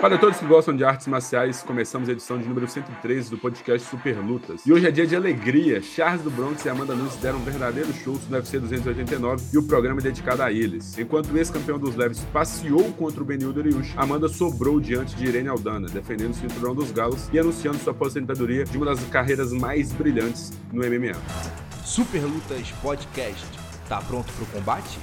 Para todos que gostam de artes marciais, começamos a edição de número 113 do podcast Super Lutas. E hoje é dia de alegria. Charles do Bronx e Amanda Nunes deram um verdadeiro show no UFC 289 e o programa é dedicado a eles. Enquanto o ex-campeão dos leves passeou contra o Benil Dariush, Amanda sobrou diante de Irene Aldana, defendendo o cinturão dos galos e anunciando sua aposentadoria de uma das carreiras mais brilhantes no MMA. Super Lutas Podcast. Tá pronto pro combate?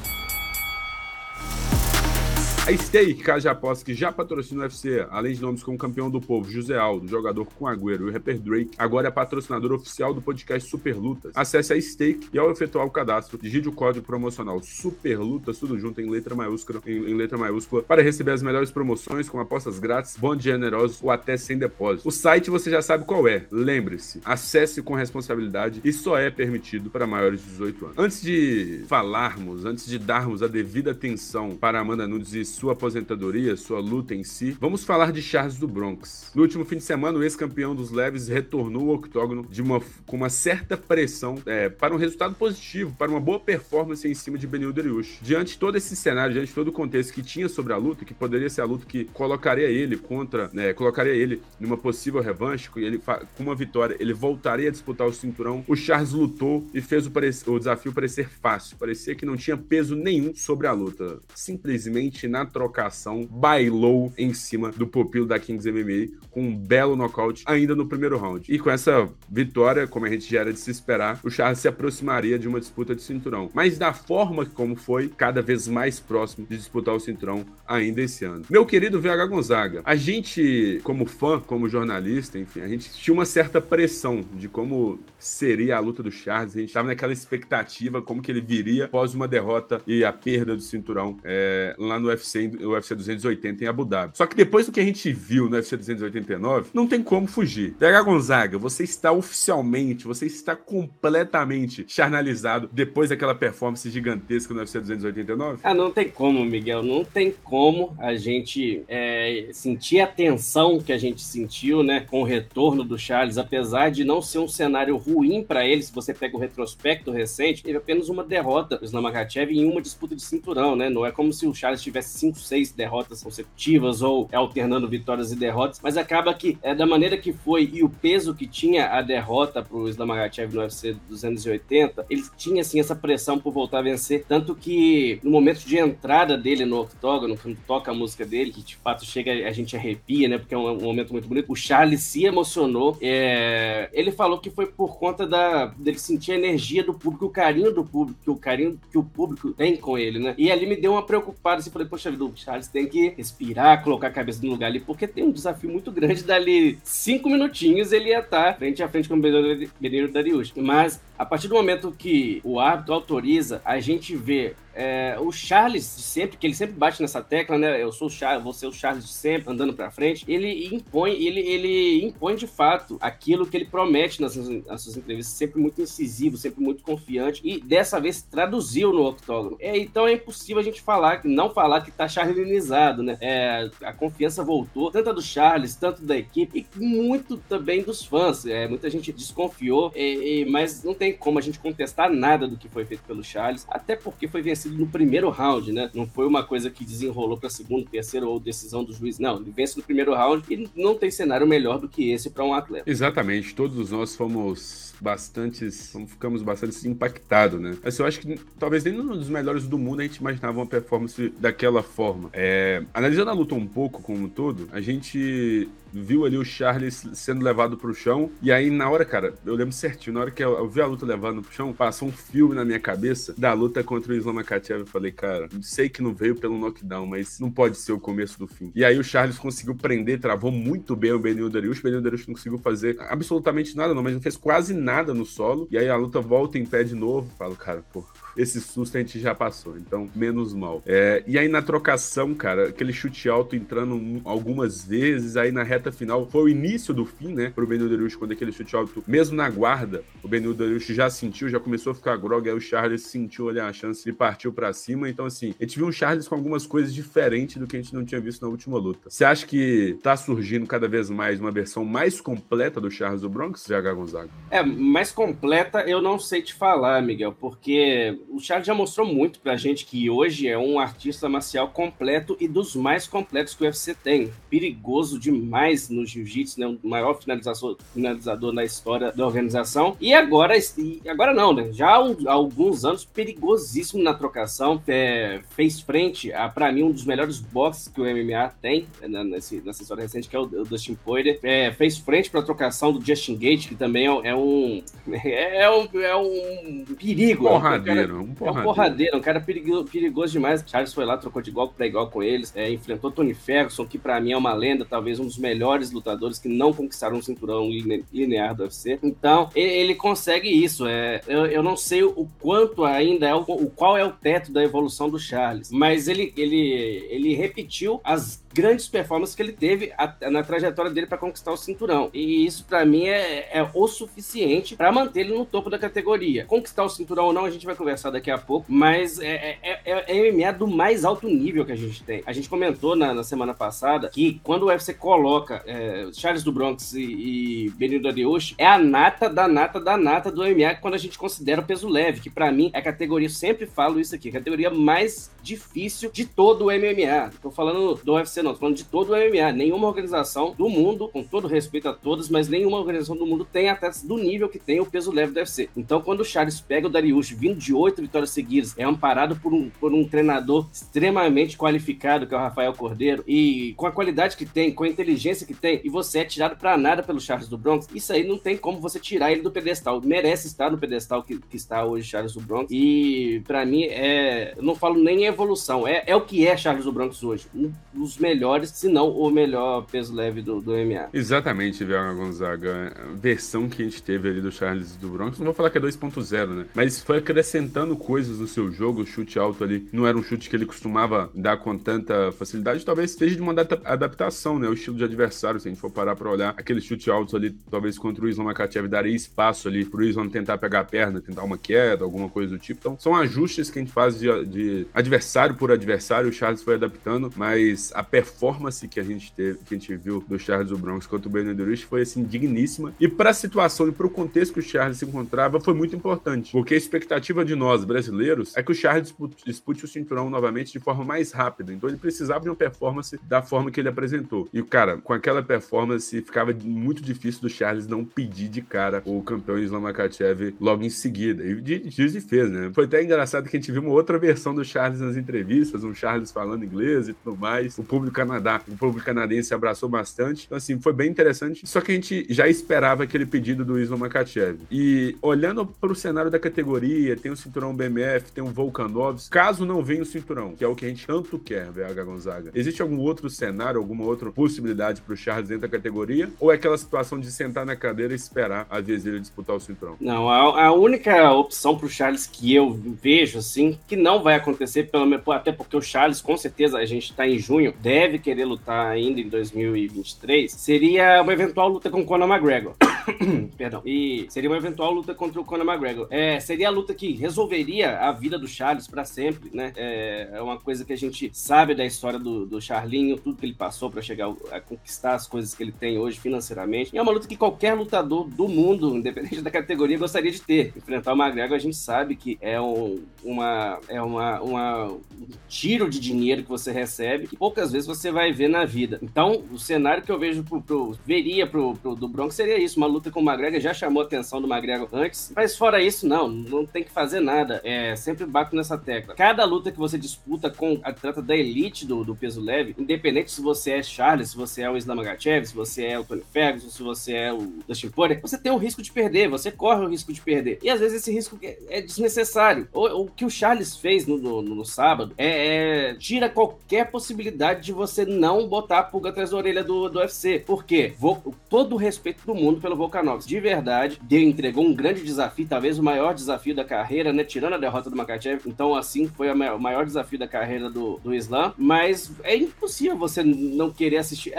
A Stake, casa de apostas que já patrocina o UFC, além de nomes como campeão do povo, José Aldo, jogador com Agüero e o rapper Drake, agora é patrocinador oficial do podcast Super Lutas. Acesse a Stake e ao efetuar o cadastro, digite o código promocional Super Lutas, tudo junto em letra maiúscula, em, em letra maiúscula, para receber as melhores promoções com apostas grátis, bônus generosos ou até sem depósito. O site você já sabe qual é. Lembre-se, acesse com responsabilidade e só é permitido para maiores de 18 anos. Antes de falarmos, antes de darmos a devida atenção para Amanda Nunes e sua aposentadoria, sua luta em si, vamos falar de Charles do Bronx. No último fim de semana, o ex-campeão dos leves retornou ao octógono uma, com uma certa pressão é, para um resultado positivo, para uma boa performance em cima de Benil Dariush. Diante de todo esse cenário, diante de todo o contexto que tinha sobre a luta, que poderia ser a luta que colocaria ele contra, né, colocaria ele numa possível revanche, ele, com uma vitória, ele voltaria a disputar o cinturão. O Charles lutou e fez o, o desafio parecer fácil, parecia que não tinha peso nenhum sobre a luta. Simplesmente trocação, bailou em cima do pupilo da Kings MMA com um belo nocaute ainda no primeiro round. E com essa vitória, como a gente já era de se esperar, o Charles se aproximaria de uma disputa de cinturão. Mas da forma como foi, cada vez mais próximo de disputar o cinturão ainda esse ano. Meu querido VH Gonzaga, a gente, como fã, como jornalista, enfim, a gente tinha uma certa pressão de como seria a luta do Charles. A gente estava naquela expectativa como que ele viria após uma derrota e a perda do cinturão é, lá no UFC, no UFC 280 em Abu Dhabi. Só que depois do que a gente viu no UFC 289, não tem como fugir. VH Gonzaga, você está oficialmente, você está completamente charnalizado depois daquela performance gigantesca no UFC 289? Ah, não tem como, Miguel. Não tem como a gente é, sentir a tensão que a gente sentiu, né, com o retorno do Charles, apesar de não ser um cenário ruim para ele. Se você pega o retrospecto recente, teve apenas uma derrota do Islam Makhachev em uma disputa de cinturão, né? Não é como se o Charles tivesse 5, 6 derrotas consecutivas ou alternando vitórias e derrotas, mas acaba que é da maneira que foi e o peso que tinha a derrota para o Islam Makhachev no UFC 280, ele tinha assim essa pressão por voltar a vencer, tanto que no momento de entrada dele no octógono, quando toca a música dele, que de fato chega a gente arrepia, né? Porque é um, um momento muito bonito. O Charles se emocionou. É... Ele falou que foi por conta da dele sentir a energia do público, o carinho do público, o carinho que o público tem com ele, né? E ali me deu uma preocupada, assim, falei, poxa vida, o Charles tem que respirar, colocar a cabeça no lugar ali, porque tem um desafio muito grande dali cinco minutinhos ele ia estar frente a frente com o Benedito Darius. Mas a partir do momento que o árbitro autoriza, a gente vê é, o Charles de sempre, que ele sempre bate nessa tecla, né? Eu sou o Charles, vou ser o Charles de sempre, andando pra frente. Ele impõe, ele, ele impõe de fato aquilo que ele promete nas, nas suas entrevistas, sempre muito incisivo, sempre muito confiante, e dessa vez traduziu no octógono. É, então é impossível a gente falar, não falar que tá charlinizado, né? É, a confiança voltou, tanto do Charles, tanto da equipe, e muito também dos fãs. É, muita gente desconfiou, é, é, mas não tem como a gente contestar nada do que foi feito pelo Charles, até porque foi vencido no primeiro round, né? Não foi uma coisa que desenrolou para segundo, terceiro ou decisão do juiz. Não, ele vence no primeiro round e não tem cenário melhor do que esse para um atleta. Exatamente, todos nós fomos bastante, ficamos bastante impactados, né? Assim, eu acho que talvez nem um dos melhores do mundo a gente imaginava uma performance daquela forma. É, analisando a luta um pouco como um todo, a gente viu ali o Charles sendo levado pro chão. E aí, na hora, cara, eu lembro certinho, na hora que eu vi a luta levando pro chão, passou um filme na minha cabeça da luta contra o Islam Makhachev. Eu falei, cara, sei que não veio pelo knockdown, mas não pode ser o começo do fim. E aí o Charles conseguiu prender, travou muito bem o Benil Darius. O Benil Darius não conseguiu fazer absolutamente nada, não, mas não fez quase nada no solo. E aí a luta volta em pé de novo. Falo, cara, pô, esse susto a gente já passou, então menos mal. É, e aí na trocação, cara, aquele chute alto entrando algumas vezes, aí na reta final foi o início do fim, né, pro Benil Dariush, quando aquele chute alto, mesmo na guarda, o Benil Dariush já sentiu, já começou a ficar grog, aí o Charles sentiu ali a chance e partiu para cima, então assim, a gente viu um Charles com algumas coisas diferentes do que a gente não tinha visto na última luta. Você acha que tá surgindo cada vez mais uma versão mais completa do Charles do Bronx, GH Gonzaga? É, mais completa eu não sei te falar, Miguel, porque o Charles já mostrou muito pra gente que hoje é um artista marcial completo e dos mais completos que o UFC tem. Perigoso demais no jiu-jitsu, né? O maior finalizador, finalizador na história da organização. E agora, e agora não, né? Já há alguns anos, perigosíssimo na trocação. É, fez frente a, pra mim, um dos melhores boxes que o MMA tem né, nesse, nessa história recente, que é o, o Dustin Poirier. É, fez frente pra trocação do Justin Gate, que também é, é um. É, um, é um perigo. Porradeiro, um, cara, um porradeiro. É um porradeiro, um cara perigoso, perigoso demais. Charles foi lá, trocou de igual para igual com eles, é, enfrentou Tony Ferguson, que para mim é uma lenda, talvez um dos melhores lutadores que não conquistaram um cinturão linear do UFC. Então, ele consegue isso. É, eu, eu não sei o quanto ainda é o, o qual é o teto da evolução do Charles, mas ele, ele, ele repetiu as grandes performances que ele teve na trajetória dele para conquistar o cinturão. E isso, para mim, é, é, o suficiente para manter ele no topo da categoria. Conquistar o cinturão ou não, a gente vai conversar daqui a pouco, mas é, é, é, é MMA do mais alto nível que a gente tem. A gente comentou na, na semana passada que quando o UFC coloca é, Charles do Bronx e, e Benito Arioshi, é a nata da nata da nata do MMA quando a gente considera o peso leve, que para mim é a categoria, sempre falo isso aqui, a categoria mais difícil de todo o MMA. Tô falando do UFC não, tô falando de todo o MMA. Nenhuma organização do mundo, com todo respeito a todas, mas nenhuma organização do mundo tem até do nível que tem o peso leve do UFC. Então, quando o Charles pega o Dariush vindo de oito vitórias seguidas, é amparado por um, por um treinador extremamente qualificado, que é o Rafael Cordeiro, e com a qualidade que tem, com a inteligência que tem, e você é tirado para nada pelo Charles do Bronx, isso aí não tem como você tirar ele do pedestal. Merece estar no pedestal que, que está hoje Charles do Bronx. E para mim é. Eu não falo nem evolução, é, é o que é Charles do Bronx hoje. Um dos melhores melhores, se não o melhor peso leve do, do MMA. Exatamente, Viaga Gonzaga. A versão que a gente teve ali do Charles do Bronx, não vou falar que é 2.0, né? Mas foi acrescentando coisas no seu jogo, o chute alto ali não era um chute que ele costumava dar com tanta facilidade, talvez esteja de uma adaptação, né? O estilo de adversário, se a gente for parar pra olhar, aquele chute alto ali, talvez contra o Islam Makachev daria espaço ali pro Islam tentar pegar a perna, tentar uma queda, alguma coisa do tipo. Então, são ajustes que a gente faz de, de adversário por adversário, o Charles foi adaptando, mas a performance performance que a gente teve, que a gente viu do Charles do Bronx contra o Bernardo Rich foi assim digníssima. E para a situação e para o contexto que o Charles se encontrava foi muito importante, porque a expectativa de nós brasileiros é que o Charles dispute o cinturão novamente de forma mais rápida. Então ele precisava de uma performance da forma que ele apresentou. E cara, com aquela performance ficava muito difícil do Charles não pedir de cara o campeão Islam Makachev logo em seguida. E diz e fez, né? Foi até engraçado que a gente viu uma outra versão do Charles nas entrevistas, um Charles falando inglês e tudo mais. O público Canadá. O público canadense abraçou bastante. Então, assim, foi bem interessante. Só que a gente já esperava aquele pedido do Islam Makachev. E olhando para o cenário da categoria, tem o cinturão BMF, tem o Volkanovski. Caso não venha o cinturão, que é o que a gente tanto quer, VH Gonzaga, existe algum outro cenário, alguma outra possibilidade para o Charles dentro da categoria? Ou é aquela situação de sentar na cadeira e esperar a vez dele disputar o cinturão? Não, a, a única opção para o Charles que eu vejo, assim, que não vai acontecer, pelo menos, até porque o Charles, com certeza, a gente está em junho, deve deve querer lutar ainda em 2023 seria uma eventual luta com Conor McGregor. Perdão. E seria uma eventual luta contra o Conor McGregor. É, seria a luta que resolveria a vida do Charles para sempre, né? É, é, uma coisa que a gente sabe da história do, do Charlinho, tudo que ele passou para chegar a conquistar as coisas que ele tem hoje financeiramente. E é uma luta que qualquer lutador do mundo, independente da categoria, gostaria de ter. Enfrentar o McGregor, a gente sabe que é um, uma, é uma, uma, um tiro de dinheiro que você recebe que poucas vezes você vai ver na vida. Então, o cenário que eu vejo pro, pro veria pro, pro, do Bronx seria isso, uma luta com o McGregor, já chamou a atenção do McGregor antes, mas fora isso, não, não tem que fazer nada. É, sempre bato nessa tecla. Cada luta que você disputa com atleta da elite do, do peso leve, independente se você é Charles, se você é o Islam Magachev, se você é o Tony Ferguson, se você é o Dustin Poirier, você tem o risco de perder, você corre o risco de perder. E às vezes esse risco é, é desnecessário. O, o, que o Charles fez no, no, no sábado é, é tira qualquer possibilidade de você não botar a pulga atrás da orelha do, do UFC. Por quê? Vou, todo o respeito do mundo pelo Volkanovski. De verdade, ele entregou um grande desafio, talvez o maior desafio da carreira, né? Tirando a derrota do Makachev. Então, assim, foi o maior desafio da carreira do, do Islam. Mas é impossível você não querer assistir,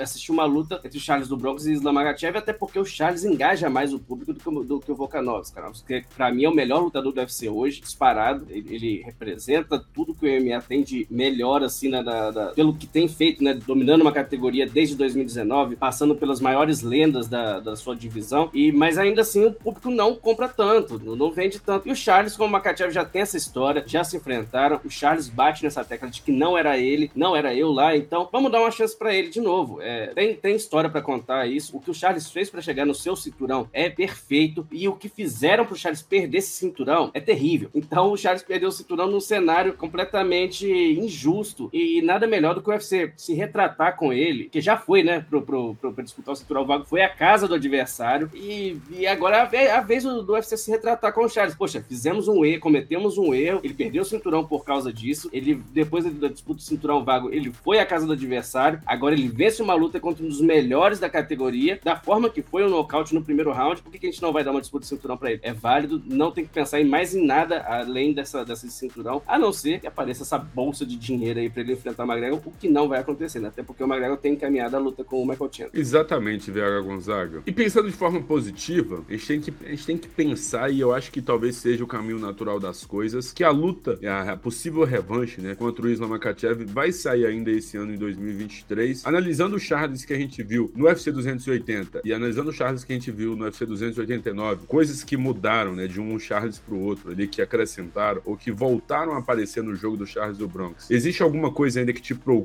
assistir uma luta entre Charles do Bronx e Islam Makachev, até porque o Charles engaja mais o público do que, do que o Volkanovski, cara. Porque, pra mim, é o melhor lutador do UFC hoje, disparado. Ele, ele representa tudo que o MMA tem de melhor, assim, né, da, da, pelo que tem feito, né, dominando uma categoria desde 2019, passando pelas maiores lendas da, das sua divisão, e mas ainda assim o público não compra tanto, não vende tanto. E o Charles, como o Makachev já tem essa história, já se enfrentaram, o Charles bate nessa tecla de que não era ele, não era eu lá, então vamos dar uma chance para ele de novo. É, tem, tem história para contar isso. O que o Charles fez para chegar no seu cinturão é perfeito, e o que fizeram pro Charles perder esse cinturão é terrível. Então o Charles perdeu o cinturão num cenário completamente injusto, e nada melhor do que o UFC se retratar com ele, que já foi, né, pro, pro, pro, pra disputar o cinturão vago, foi a casa do adversário, e, e agora é a vez do, do UFC se retratar com o Charles. Poxa, fizemos um erro, cometemos um erro, ele perdeu o cinturão por causa disso, ele, depois da disputa do cinturão vago, ele foi à casa do adversário, agora ele vence uma luta contra um dos melhores da categoria, da forma que foi o nocaute no primeiro round, por que, que a gente não vai dar uma disputa de cinturão para ele? É válido, não tem que pensar em mais em nada além dessa, dessa cinturão, a não ser que apareça essa bolsa de dinheiro aí para ele enfrentar o McGregor, que não vai acontecer, né? Até porque o McGregor tem encaminhado a luta com o Michael Chandler. Exatamente, Vera Gonzaga. E pensando de forma positiva, a gente, tem que, a gente tem que pensar, e eu acho que talvez seja o caminho natural das coisas, que a luta, a, possível revanche, né, contra o Islam Makachev vai sair ainda esse ano em 2023. Analisando o Charles que a gente viu no UFC 280 e analisando o Charles que a gente viu no UFC 289, coisas que mudaram, né, de um Charles pro outro ali, que acrescentaram ou que voltaram a aparecer no jogo do Charles do Bronx. Existe alguma coisa ainda que te preocupa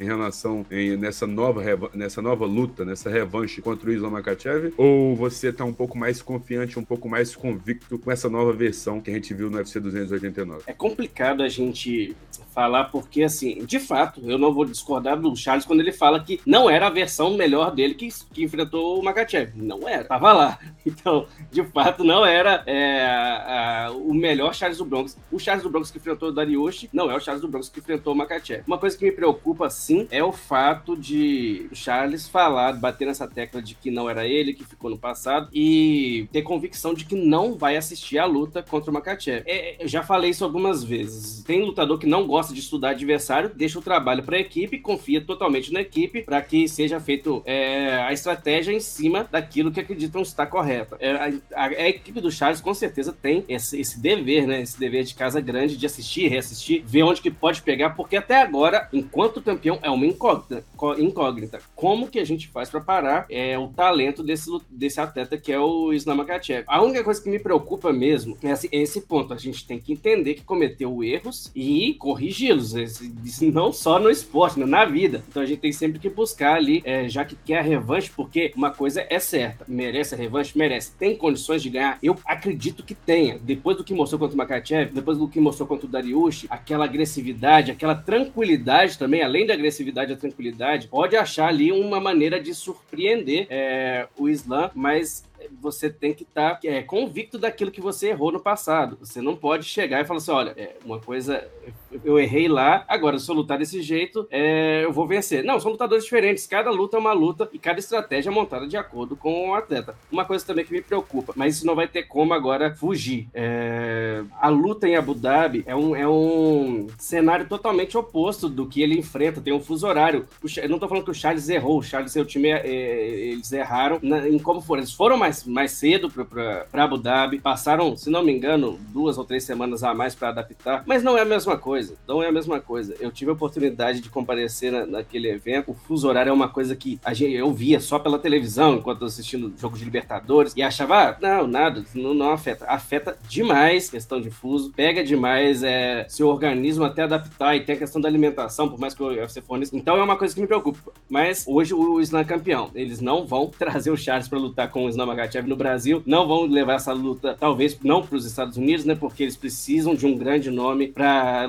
em relação em, nessa nova nessa nova luta, nessa revanche contra o Islam Makachev? Ou você tá um pouco mais confiante, um pouco mais convicto com essa nova versão que a gente viu no UFC 289? É complicado a gente falar porque, assim, de fato, eu não vou discordar do Charles quando ele fala que não era a versão melhor dele que, que enfrentou o Makachev. Não era, tava lá. Então, de fato, não era é, a, o melhor Charles do Bronx. O Charles do Bronx que enfrentou o Dariushi não é o Charles do Bronx que enfrentou o Makachev. Uma coisa que me preocupa, sim, é o fato de Charles falar, bater nessa tecla de que não era ele, que ficou no passado, e ter convicção de que não vai assistir a luta contra o Makachev. É, eu já falei isso algumas vezes. Tem lutador que não gosta de estudar adversário, deixa o trabalho para a equipe, confia totalmente na equipe para que seja feito é, a estratégia em cima daquilo que acreditam estar correta. É, a, a, a, equipe do Charles com certeza tem esse, esse, dever, né? Esse dever de casa grande de assistir, reassistir, ver onde que pode pegar, porque até agora, campeão, é uma incógnita. incógnita. Como que a gente faz para parar é, o talento desse, desse atleta que é o Islam Makachev? A única coisa que me preocupa mesmo é esse, esse ponto. A gente tem que entender que cometeu erros e corrigi-los. Não só no esporte, na vida. Então a gente tem sempre que buscar ali, é, já que quer a revanche, porque uma coisa é certa: merece a revanche, merece. Tem condições de ganhar? Eu acredito que tenha. Depois do que mostrou contra o Makachev, depois do que mostrou contra o Dariush, aquela agressividade, aquela tranquilidade também, além da agressividade, a tranquilidade, pode achar ali uma maneira de surpreender é, o Islam, mas você tem que estar tá, é, convicto daquilo que você errou no passado. Você não pode chegar e falar assim: olha, é, uma coisa, eu errei lá, agora se eu lutar desse jeito, é, eu vou vencer. Não, são lutadores diferentes. Cada luta é uma luta e cada estratégia é montada de acordo com o atleta. Uma coisa também que me preocupa, mas isso não vai ter como agora fugir. É, a luta em Abu Dhabi é um, é um cenário totalmente oposto do que ele enfrenta. Tem um fuso horário. eu não estou falando que o Charles errou, o Charles e o time, é, eles erraram na, em como foram. Eles foram mais mais, mais cedo para Abu Dhabi. Passaram, se não me engano, duas ou três semanas a mais para adaptar. Mas não é a mesma coisa. Não é a mesma coisa. Eu tive a oportunidade de comparecer na, naquele evento. O fuso horário é uma coisa que a gente, eu via só pela televisão enquanto assistindo o jogo de Libertadores e achava, ah, não, nada, não, não afeta. Afeta demais questão de fuso, pega demais é, seu organismo até adaptar e tem a questão da alimentação, por mais que o UFC forneça. Então é uma coisa que me preocupa. Mas hoje o Islam é campeão. Eles não vão trazer o Charles para lutar com o Islam Makachev no Brasil. Não vão levar essa luta, talvez não para os Estados Unidos, né? Porque eles precisam de um grande nome para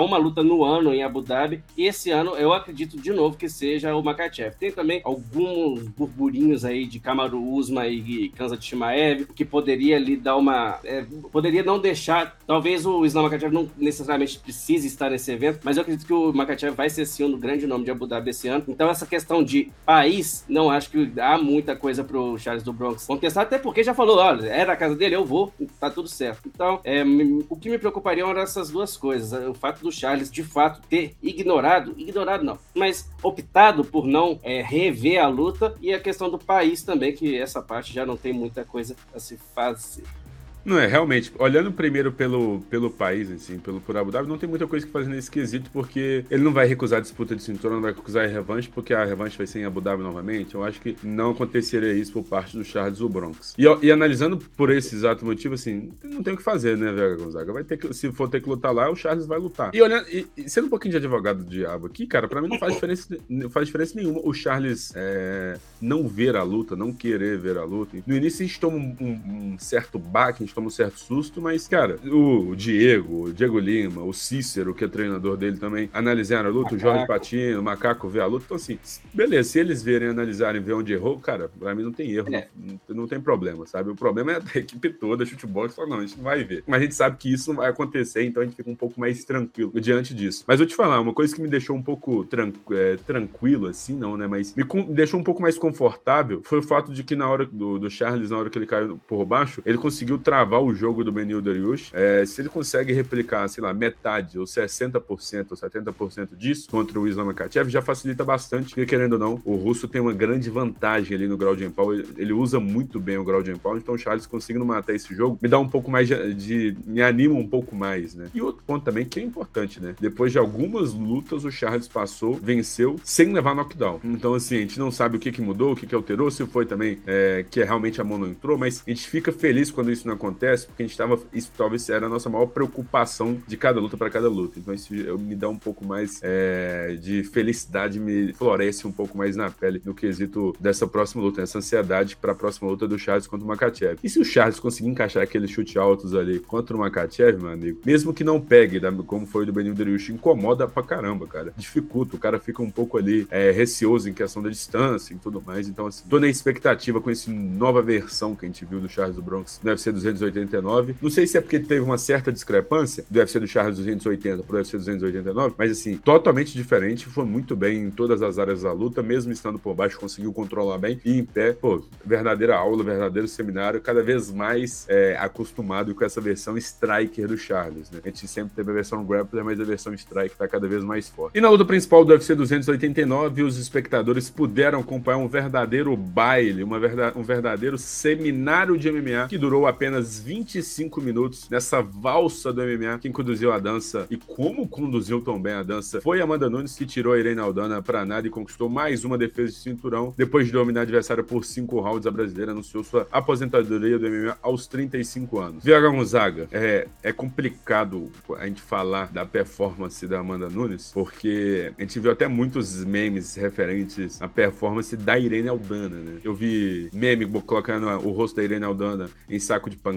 uma luta no ano em Abu Dhabi. E esse ano eu acredito de novo que seja o Makachev. Tem também alguns burburinhos aí de Kamaru Usma e Kanza Shimaev que poderia lhe dar uma. É, poderia não deixar. Talvez o Islam Makachev não necessariamente precise estar nesse evento, mas eu acredito que o Makachev vai ser sim um grande nome de Abu Dhabi esse ano. Então, essa questão de país, não acho que há muita coisa pro Charles do Bronx contestar, até porque já falou: olha, era a casa dele, eu vou, tá tudo certo. Então, é, o que me preocuparia eram essas duas coisas. O fato do Charles de fato ter ignorado, ignorado não, mas optado por não é, rever a luta e a questão do país também, que essa parte já não tem muita coisa a se fazer. Não é, realmente, olhando primeiro pelo, pelo país, assim, pelo por Abu Dhabi, não tem muita coisa que fazer nesse quesito, porque ele não vai recusar a disputa de cinturão, não vai recusar a revanche, porque a revanche vai ser em Abu Dhabi novamente. Eu acho que não aconteceria isso por parte do Charles ou Bronx. E, e analisando por esse exato motivo, assim, não tem o que fazer, né, Vega Gonzaga? Vai ter que, se for ter que lutar lá, o Charles vai lutar. E olhando, e, e sendo um pouquinho de advogado do diabo aqui, cara, para mim não faz diferença, não faz diferença nenhuma o Charles é, não ver a luta, não querer ver a luta. No início a gente toma um, um, um certo baque, a gente um certo susto, mas, cara, o Diego, o Diego Lima, o Cícero, que é treinador dele também, analisaram a luta, Macaco. o Jorge Patino, o Macaco vê a luta. Então, assim, beleza, se eles verem, analisarem, ver onde errou, cara, pra mim não tem erro, é. não, não, tem problema, sabe? O problema é a equipe toda, chutebol, que fala, não, a gente não vai ver. Mas a gente sabe que isso não vai acontecer, então a gente fica um pouco mais tranquilo diante disso. Mas vou te falar, uma coisa que me deixou um pouco tran é, tranquilo, assim, não, né? Mas me deixou um pouco mais confortável foi o fato de que na hora do, do Charles, na hora que ele caiu por baixo, ele conseguiu travar o jogo do Benil Dariush. É, se ele consegue replicar, sei lá, metade ou 60% ou 70% disso contra o Islam Makachev, já facilita bastante, porque querendo ou não, o russo tem uma grande vantagem ali no ground and pound. Ele, usa muito bem o ground and pound, então o Charles conseguindo matar esse jogo me dá um pouco mais de, de, me anima um pouco mais, né? E outro ponto também que é importante, né? Depois de algumas lutas, o Charles passou, venceu sem levar knockdown. Então, assim, a gente não sabe o que, que mudou, o que, que alterou, se foi também é, que realmente a mão não entrou, mas a gente fica feliz quando isso não acontece, porque a gente estava. Isso talvez era a nossa maior preocupação de cada luta para cada luta. Então, isso me dá um pouco mais é, de felicidade, me floresce um pouco mais na pele no quesito dessa próxima luta, essa ansiedade para a próxima luta do Charles contra o Makachev. E se o Charles conseguir encaixar aqueles chute altos ali contra o Makachev, meu amigo, mesmo que não pegue, como foi o do Benil Dariush, incomoda pra caramba, cara. Dificulta, o cara fica um pouco ali é, receoso em questão da distância e tudo mais. Então, assim, tô na expectativa com essa nova versão que a gente viu do Charles do Bronx no UFC 289. Não sei se é porque teve uma certa discrepância do UFC do Charles 280 pro UFC 289, mas assim, totalmente diferente. Foi muito bem em todas as áreas da luta, mesmo estando por baixo, conseguiu controlar bem e em pé, pô, verdadeira aula, verdadeiro seminário, cada vez mais é, acostumado com essa versão striker do Charles, né? A gente sempre teve a versão grappler, mas a versão strike tá cada vez mais forte. E na luta principal do UFC 289, os espectadores puderam acompanhar um verdadeiro baile, uma verdade, um verdadeiro seminário de MMA que durou apenas 25 minutos nessa valsa do MMA. Quem conduziu a dança e como conduziu tão bem a dança foi Amanda Nunes, que tirou a Irene Aldana para nada e conquistou mais uma defesa de cinturão. Depois de dominar a adversária por cinco rounds, a brasileira anunciou sua aposentadoria do MMA aos 35 anos. Viaga Gonzaga, é, é complicado a gente falar da performance da Amanda Nunes, porque a gente viu até muitos memes referentes à performance da Irene Aldana, né? Eu vi meme colocando o rosto da Irene Aldana em saco de pancada,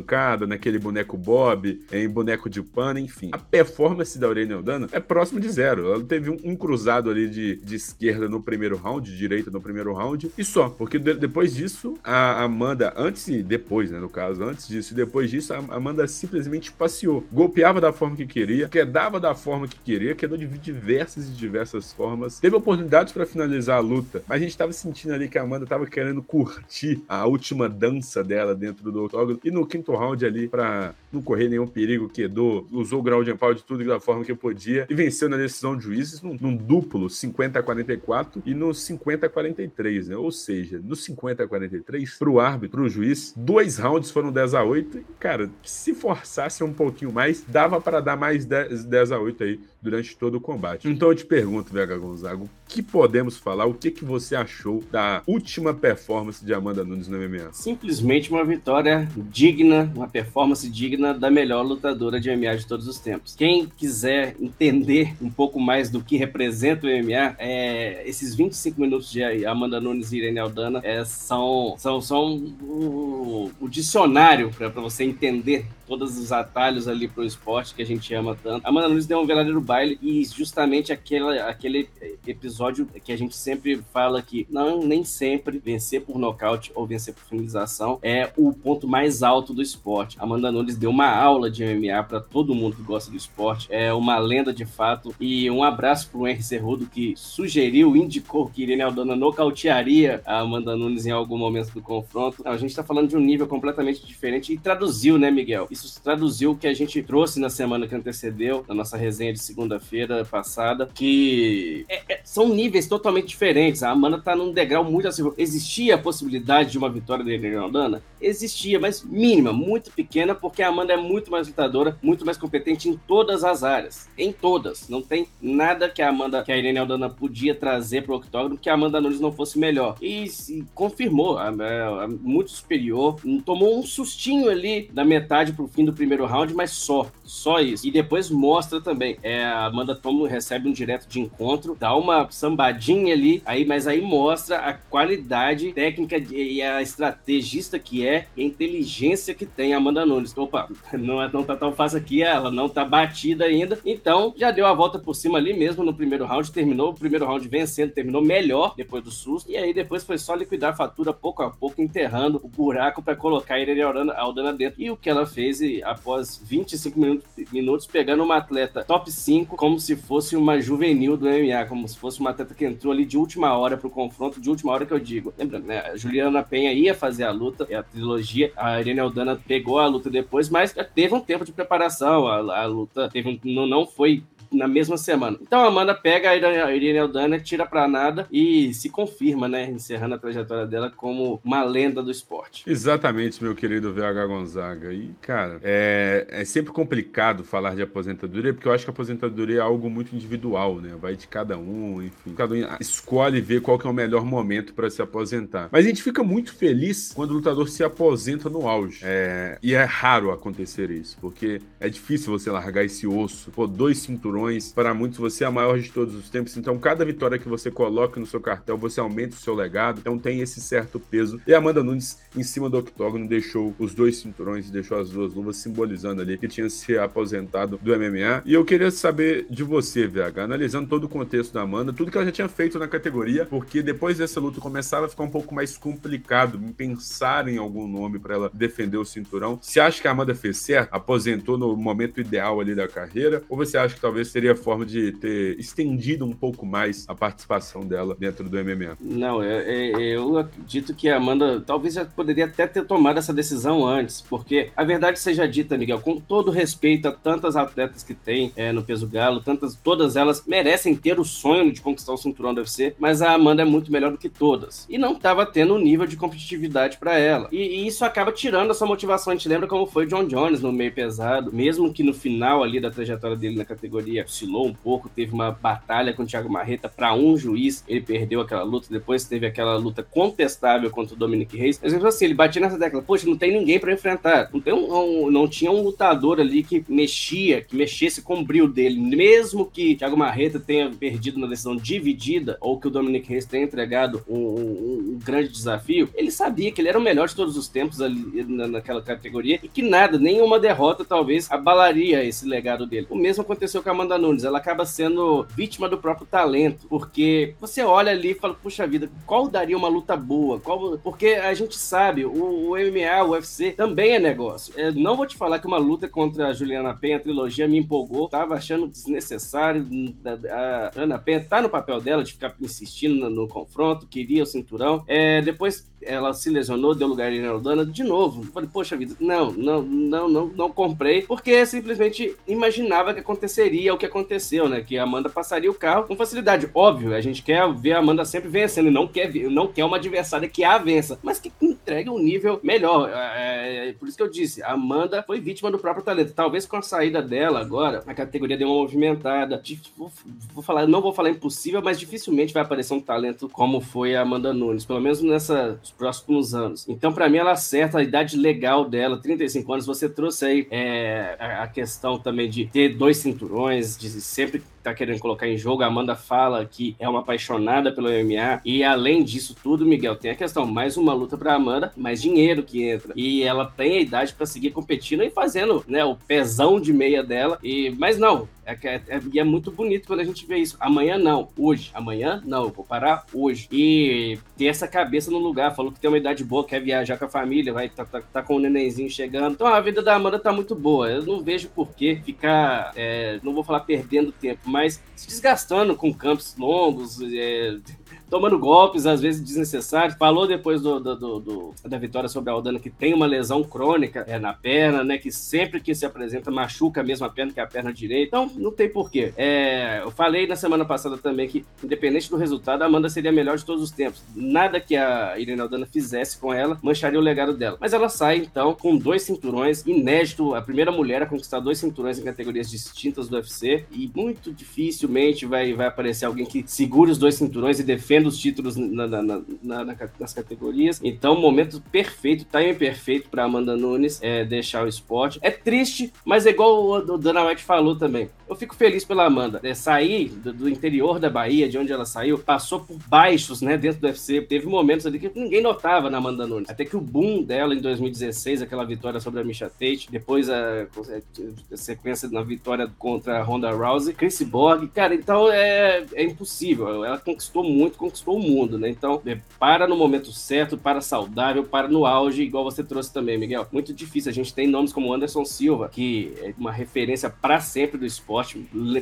naquele boneco Bob, em boneco de pano, enfim. A performance da Irene Aldana é próximo de zero. Ela teve um, um cruzado ali de, de esquerda no primeiro round, de direita no primeiro round, e só. Porque de, depois disso, a Amanda, antes e depois, né, no caso, antes disso e depois disso, a Amanda simplesmente passeou. Golpeava da forma que queria, quedava da forma que queria, quedou de diversas e diversas formas. Teve oportunidades para finalizar a luta, mas a gente tava sentindo ali que a Amanda tava querendo curtir a última dança dela dentro do octógono. E no quinto round ali, para não correr nenhum perigo, quedou, usou o grau de pau de tudo da forma que podia e venceu na decisão de juízes num, num duplo 50 a 44 e no 50 a 43, né? Ou seja, no 50 a 43, pro árbitro, pro juiz, dois rounds foram 10 a 8 e, cara, se forçasse um pouquinho mais, dava para dar mais 10, 10 a 8 aí durante todo o combate. Então eu te pergunto, Vega Gonzaga, o que podemos falar? O que, que você achou da última performance de Amanda Nunes no MMA? Simplesmente uma vitória digna, uma performance digna da melhor lutadora de MMA de todos os tempos. Quem quiser entender um pouco mais do que representa o MMA, é, esses 25 minutos de Amanda Nunes e Irene Aldana é, são, são, são o, o dicionário para você entender todos os atalhos ali pro esporte que a gente ama tanto. A Amanda Nunes deu um verdadeiro baile e justamente aquele, aquele episódio que a gente sempre fala que não, nem sempre vencer por nocaute ou vencer por finalização é o ponto mais alto do esporte. A Amanda Nunes deu uma aula de MMA para todo mundo que gosta do esporte. É uma lenda de fato e um abraço pro Henry Cerrudo que sugeriu, indicou que Irene Aldana nocautearia a Amanda Nunes em algum momento do confronto. A gente tá falando de um nível completamente diferente e traduziu, né, Miguel? Isso traduziu o que a gente trouxe na semana que antecedeu, na nossa resenha de segunda-feira passada, que é, é, são níveis totalmente diferentes. A Amanda tá num degrau muito acima. Existia a possibilidade de uma vitória da Irene Aldana? Existia, mas mínima, muito pequena, porque a Amanda é muito mais lutadora, muito mais competente em todas as áreas. Em todas. Não tem nada que a Amanda, que a Irene Aldana podia trazer pro octógono que a Amanda Nunes não fosse melhor. E confirmou, a, a, a, muito superior. Tomou um sustinho ali da metade pro fim do primeiro round, mas só. Só isso. E depois mostra também. É, a Amanda toma, recebe um direto de encontro, dá uma sambadinha ali, aí, mas aí mostra a qualidade técnica e a estrategista que é e a inteligência que tem a Amanda Nunes. Opa, não, é, não tá tão fácil aqui, ela não tá batida ainda. Então, já deu a volta por cima ali mesmo no primeiro round, terminou o primeiro round vencendo, terminou melhor depois do susto. E aí depois foi só liquidar a fatura pouco a pouco, enterrando o buraco para colocar a Irene Aldana dentro. E o que ela fez após 25 minutos, minutos pegando uma atleta top 5 como se fosse uma juvenil do MMA, como se fosse uma atleta que entrou ali de última hora pro confronto, de última hora que eu digo. Lembrando, né? A Juliana Penha ia fazer a luta, é trilogia, a Irene Aldana pegou a luta depois, mas teve um tempo de preparação, a, a luta teve um, não, não foi na mesma semana. Então a Amanda pega a Irene Aldana, tira pra nada e se confirma, né? Encerrando a trajetória dela como uma lenda do esporte. Exatamente, meu querido VH Gonzaga. E, cara, é, é sempre complicado falar de aposentadoria, porque eu acho que a aposentadoria é algo muito individual, né? Vai de cada um, enfim. Cada um escolhe ver qual que é o melhor momento para se aposentar. Mas a gente fica muito feliz quando o lutador se aposenta no auge. É, e é raro acontecer isso, porque é difícil você largar esse osso, pô, dois cinturões para muitos, você é a maior de todos os tempos. Então, cada vitória que você coloca no seu cartel, você aumenta o seu legado. Então, tem esse certo peso. E Amanda Nunes, em cima do octógono, deixou os dois cinturões, deixou as duas luvas, simbolizando ali que tinha se aposentado do MMA. E eu queria saber de você, VH, analisando todo o contexto da Amanda, tudo que ela já tinha feito na categoria, porque depois dessa luta começava a ficar um pouco mais complicado pensar em algum nome para ela defender o cinturão. Você acha que a Amanda fez certo? Aposentou no momento ideal ali da carreira? Ou você acha que talvez seria a forma de ter estendido um pouco mais a participação dela dentro do MMA. Não, eu, é, é, eu acredito que a Amanda talvez já poderia até ter tomado essa decisão antes, porque a verdade seja dita, Miguel, com todo respeito a tantas atletas que tem é, no peso galo, tantas, todas elas merecem ter o sonho de conquistar o cinturão do UFC, mas a Amanda é muito melhor do que todas. E não estava tendo um nível de competitividade para ela. E, e, isso acaba tirando a sua motivação. A gente lembra como foi John Jones no meio pesado, mesmo que no final ali da trajetória dele na categoria oscilou um pouco, teve uma batalha com o Thiago Marreta para um juiz, ele perdeu aquela luta, depois teve aquela luta contestável contra o Dominic Reis. Mas assim, ele batia nessa década, poxa, não tem ninguém para enfrentar. Não, tem um, um, não tinha um lutador ali que mexia, que mexesse com o brilho dele, mesmo que Thiago Marreta tenha perdido na decisão dividida, ou que o Dominic Reis tenha entregado um, um, um grande desafio, ele sabia que ele era o melhor de todos os tempos ali na, naquela categoria e que nada, nenhuma derrota talvez abalaria esse legado dele. O mesmo aconteceu com a Amanda Nunes, ela acaba sendo vítima do próprio talento, porque você olha ali e fala, puxa vida, qual daria uma luta boa? Qual... Porque a gente sabe, o, o MMA, o UFC também é negócio. Eu não vou te falar que uma luta contra a Juliana Penha, a trilogia, me empolgou, tava achando desnecessário. A Ana Penha tá no papel dela de ficar insistindo no, no confronto, queria o cinturão. É, depois ela se lesionou, deu lugar em Aldana de novo. Falei, poxa vida, não, não, não, não, não comprei, porque simplesmente imaginava que aconteceria o que aconteceu, né? Que a Amanda passaria o carro com facilidade. Óbvio, a gente quer ver a Amanda sempre vencendo, não quer, não quer uma adversária que a vença, mas que entregue um nível melhor. É, é, por isso que eu disse, a Amanda foi vítima do próprio talento. Talvez com a saída dela agora, a categoria deu uma movimentada. Vou, vou falar, não vou falar impossível, mas dificilmente vai aparecer um talento como foi a Amanda Nunes, pelo menos nessa próximos anos. Então, para mim, ela acerta a idade legal dela, 35 anos. Você trouxe aí é, a questão também de ter dois cinturões, de sempre tá querendo colocar em jogo. A Amanda fala que é uma apaixonada pelo MMA. E além disso tudo, Miguel, tem a questão: mais uma luta para Amanda, mais dinheiro que entra. E ela tem a idade para seguir competindo e fazendo né, o pezão de meia dela. E, mas não, é, é, é, é muito bonito quando a gente vê isso. Amanhã não, hoje. Amanhã não, eu vou parar hoje. E ter essa cabeça no lugar. Falou que tem uma idade boa, quer viajar com a família, vai tá, tá, tá com o nenenzinho chegando. Então a vida da Amanda tá muito boa. Eu não vejo por que ficar, é, não vou falar perdendo tempo, mas se desgastando com campos longos, é, tomando golpes, às vezes desnecessários. Falou depois do, do, do, da vitória sobre a Aldana que tem uma lesão crônica é, na perna, né? Que sempre que se apresenta machuca a mesma perna que a perna direita. Então, não tem porquê. É, eu falei na semana passada também que, independente do resultado, a Amanda seria a melhor de todos os tempos. Nada que a Irene Aldana fizesse com ela mancharia o legado dela. Mas ela sai, então, com dois cinturões, inédito, a primeira mulher a conquistar dois cinturões em categorias distintas do UFC, e muito dificilmente vai, vai aparecer alguém que segure os dois cinturões e defenda os títulos na, na, na, nas categorias. Então, momento perfeito, time perfeito para Amanda Nunes é, deixar o esporte. É triste, mas é igual o, o Dana White falou também. Eu fico feliz pela Amanda. É, sair do, do, interior da Bahia, de onde ela saiu, passou por baixos, né, dentro do UFC. Teve momentos ali que ninguém notava na Amanda Nunes. Até que o boom dela em 2016, aquela vitória sobre a Misha Tate, depois a, a sequência na vitória contra a Ronda Rousey, Chris Borg, cara, então é, é impossível. Ela conquistou muito, conquistou o mundo, né? Então, é, para no momento certo, para saudável, para no auge, igual você trouxe também, Miguel. Muito difícil. A gente tem nomes como Anderson Silva, que é uma referência para sempre do esporte,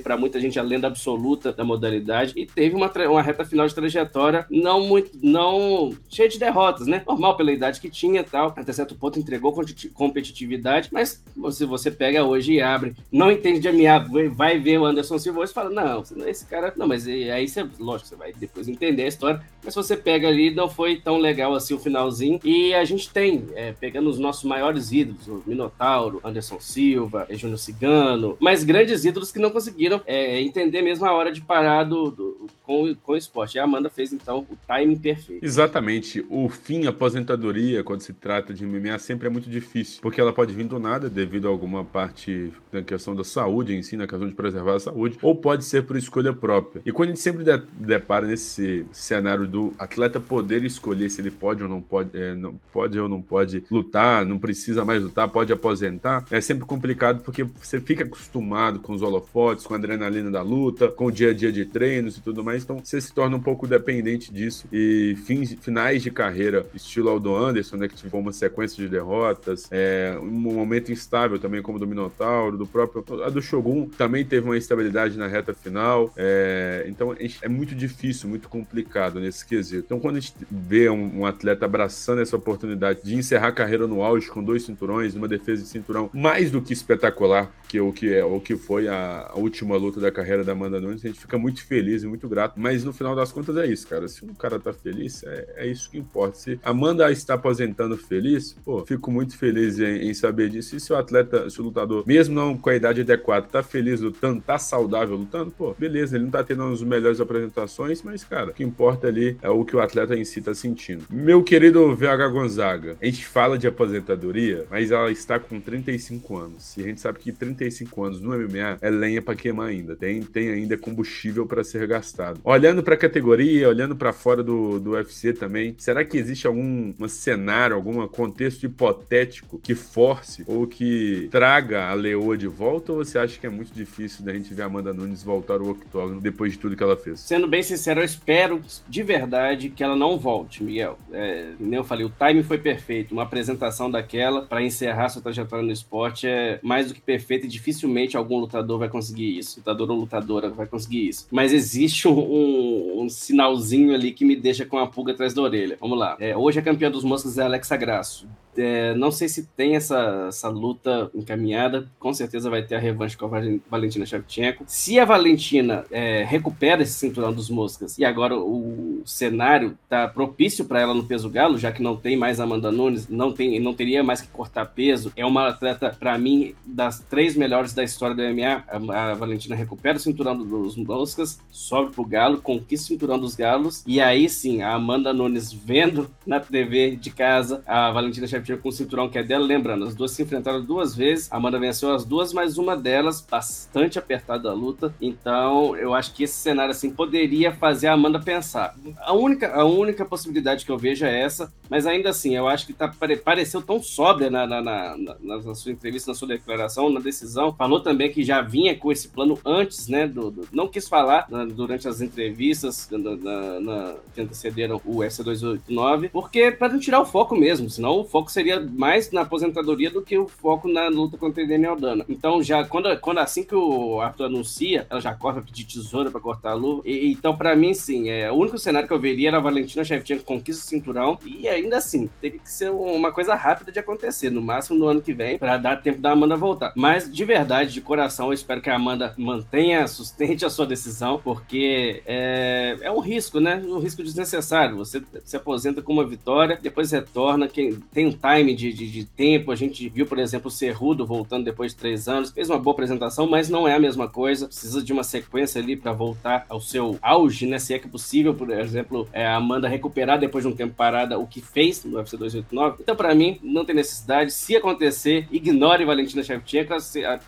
para muita gente a lenda absoluta da modalidade, e teve uma, uma reta final de trajetória não muito, não cheia de derrotas, né? Normal pela idade que tinha tal. Até certo ponto entregou competitividade, mas se você pega hoje e abre, não entende de MMA, vai ver o Anderson Silva hoje e fala: não, esse cara. Não, mas aí você, lógico, você vai depois entender a história, mas se você pega ali, não foi tão legal assim o finalzinho. E a gente tem, é, pegando os nossos maiores ídolos, o Minotauro, Anderson Silva, Júnior Cigano, mas grandes ídolos que não conseguiram é, entender mesmo a hora de parar do, do, com, com o esporte. E a Amanda fez, então, o timing perfeito. Exatamente. O fim, aposentadoria, quando se trata de MMA, sempre é muito difícil, porque ela pode vir do nada, devido a alguma parte da questão da saúde em si, na questão de preservar a saúde, ou pode ser por escolha própria. E quando a gente sempre depara nesse cenário do atleta poder escolher se ele pode ou não pode, é, não pode ou não pode lutar, não precisa mais lutar, pode aposentar, é sempre complicado porque você fica acostumado com os holofotes, com a adrenalina da luta, com o dia a dia de treinos e tudo mais, então você se torna um pouco dependente disso. E fins, finais de carreira, estilo Aldo Anderson, né, que tive uma sequência de derrotas, é, um momento instável também, como do Minotauro, do próprio. A do Shogun também teve uma instabilidade na reta final. É, então é muito difícil, muito complicado nesse quesito. Então, quando a gente vê um, um, atleta abraçando essa oportunidade de encerrar a carreira no auge com dois cinturões, uma defesa de cinturão mais do que espetacular, que o que é o que foi a, a última luta da carreira da Amanda Nunes, a gente fica muito feliz e muito grato. Mas no final das contas é isso, cara. Se um cara tá feliz, é, é isso que importa. Se Amanda está aposentando feliz, pô, fico muito feliz em, em saber disso. E se o atleta, se o lutador, mesmo não com a idade adequada, tá feliz lutando, tá saudável lutando, pô, beleza, ele não tá tendo as melhores apresentações, mas, cara, o que importa ali é o que o atleta em si tá sentindo. Meu querido VH Gonzaga, a gente fala de aposentadoria, mas ela está com 35 anos. E a gente sabe que 35 anos no MMA é lenha para queimar ainda. Tem, tem ainda combustível para ser gastado. Olhando para a categoria, olhando para fora do, do UFC também, será que existe algum um cenário, algum contexto hipotético que force ou que traga a Leoa de volta? Ou você acha que é muito difícil da gente ver a Amanda Nunes voltar ao octógono depois de tudo que ela fez? Sendo bem sincero, eu espero de verdade que ela não volte, Miguel. É, nem eu falei, o time foi perfeito. Uma apresentação daquela para encerrar sua trajetória no esporte é mais do que perfeita e dificilmente algum lutador vai conseguir isso. Lutador ou lutadora vai conseguir isso. Mas existe um, um, um sinalzinho ali que me deixa com a pulga atrás da orelha. Vamos lá. É, hoje a campeã dos moscas é Alexa Grasso. É, não sei se tem essa, essa luta encaminhada. Com certeza vai ter a revanche com a Valentina Shevchenko. Se a Valentina é, recupera esse cinturão dos moscas e agora o cenário tá propício para ela no peso galo, já que não tem mais Amanda Nunes, não, tem, não teria mais que cortar peso. É uma atleta, para mim, das três melhores da história do MMA. A, a Valentina recupera o cinturão dos moscas, sobe pro galo, conquista o cinturão dos galos. E aí sim, a Amanda Nunes vendo na TV de casa a Valentina Shevchenko com o cinturão que é dela. Lembrando, as duas se enfrentaram duas vezes. Amanda venceu as duas, mas uma delas bastante apertada a luta. Então, eu acho que esse cenário assim poderia fazer a Amanda pensar. A única, a única possibilidade que eu vejo é essa, mas ainda assim, eu acho que tá, pareceu tão sóbria na, na, na, na, na sua entrevista, na sua declaração, na decisão. Falou também que já vinha com esse plano antes, né? Do, do não quis falar durante as entrevistas na, que antecederam o FC289, porque para não tirar o foco mesmo, senão o foco seria mais na aposentadoria do que o foco na luta contra a Daniel Dana. Então, já quando, quando assim que o Arthur anuncia, ela já corre pra pedir tesoura para cortar a luva. E, então, para mim, sim, é o único cenário que eu veria era a Valentina Shevchenko conquista o cinturão e ainda assim, teria que ser uma coisa rápida de acontecer, no máximo no ano que vem, para dar tempo da Amanda voltar. Mas de verdade, de coração, eu espero que a Amanda mantenha, sustente a sua decisão, porque é, é um risco, né? Um risco desnecessário. Você se aposenta com uma vitória, depois retorna, quem tem um time de, de, de tempo. A gente viu, por exemplo, o Cerrudo voltando depois de três anos, fez uma boa apresentação, mas não é a mesma coisa. Precisa de uma sequência ali para voltar ao seu auge, né? Se é que é possível, por exemplo, é, a Amanda recuperar depois de um tempo parada o que fez no UFC 289. Então, para mim, não tem necessidade. Se acontecer, ignore Valentina Shevchenko,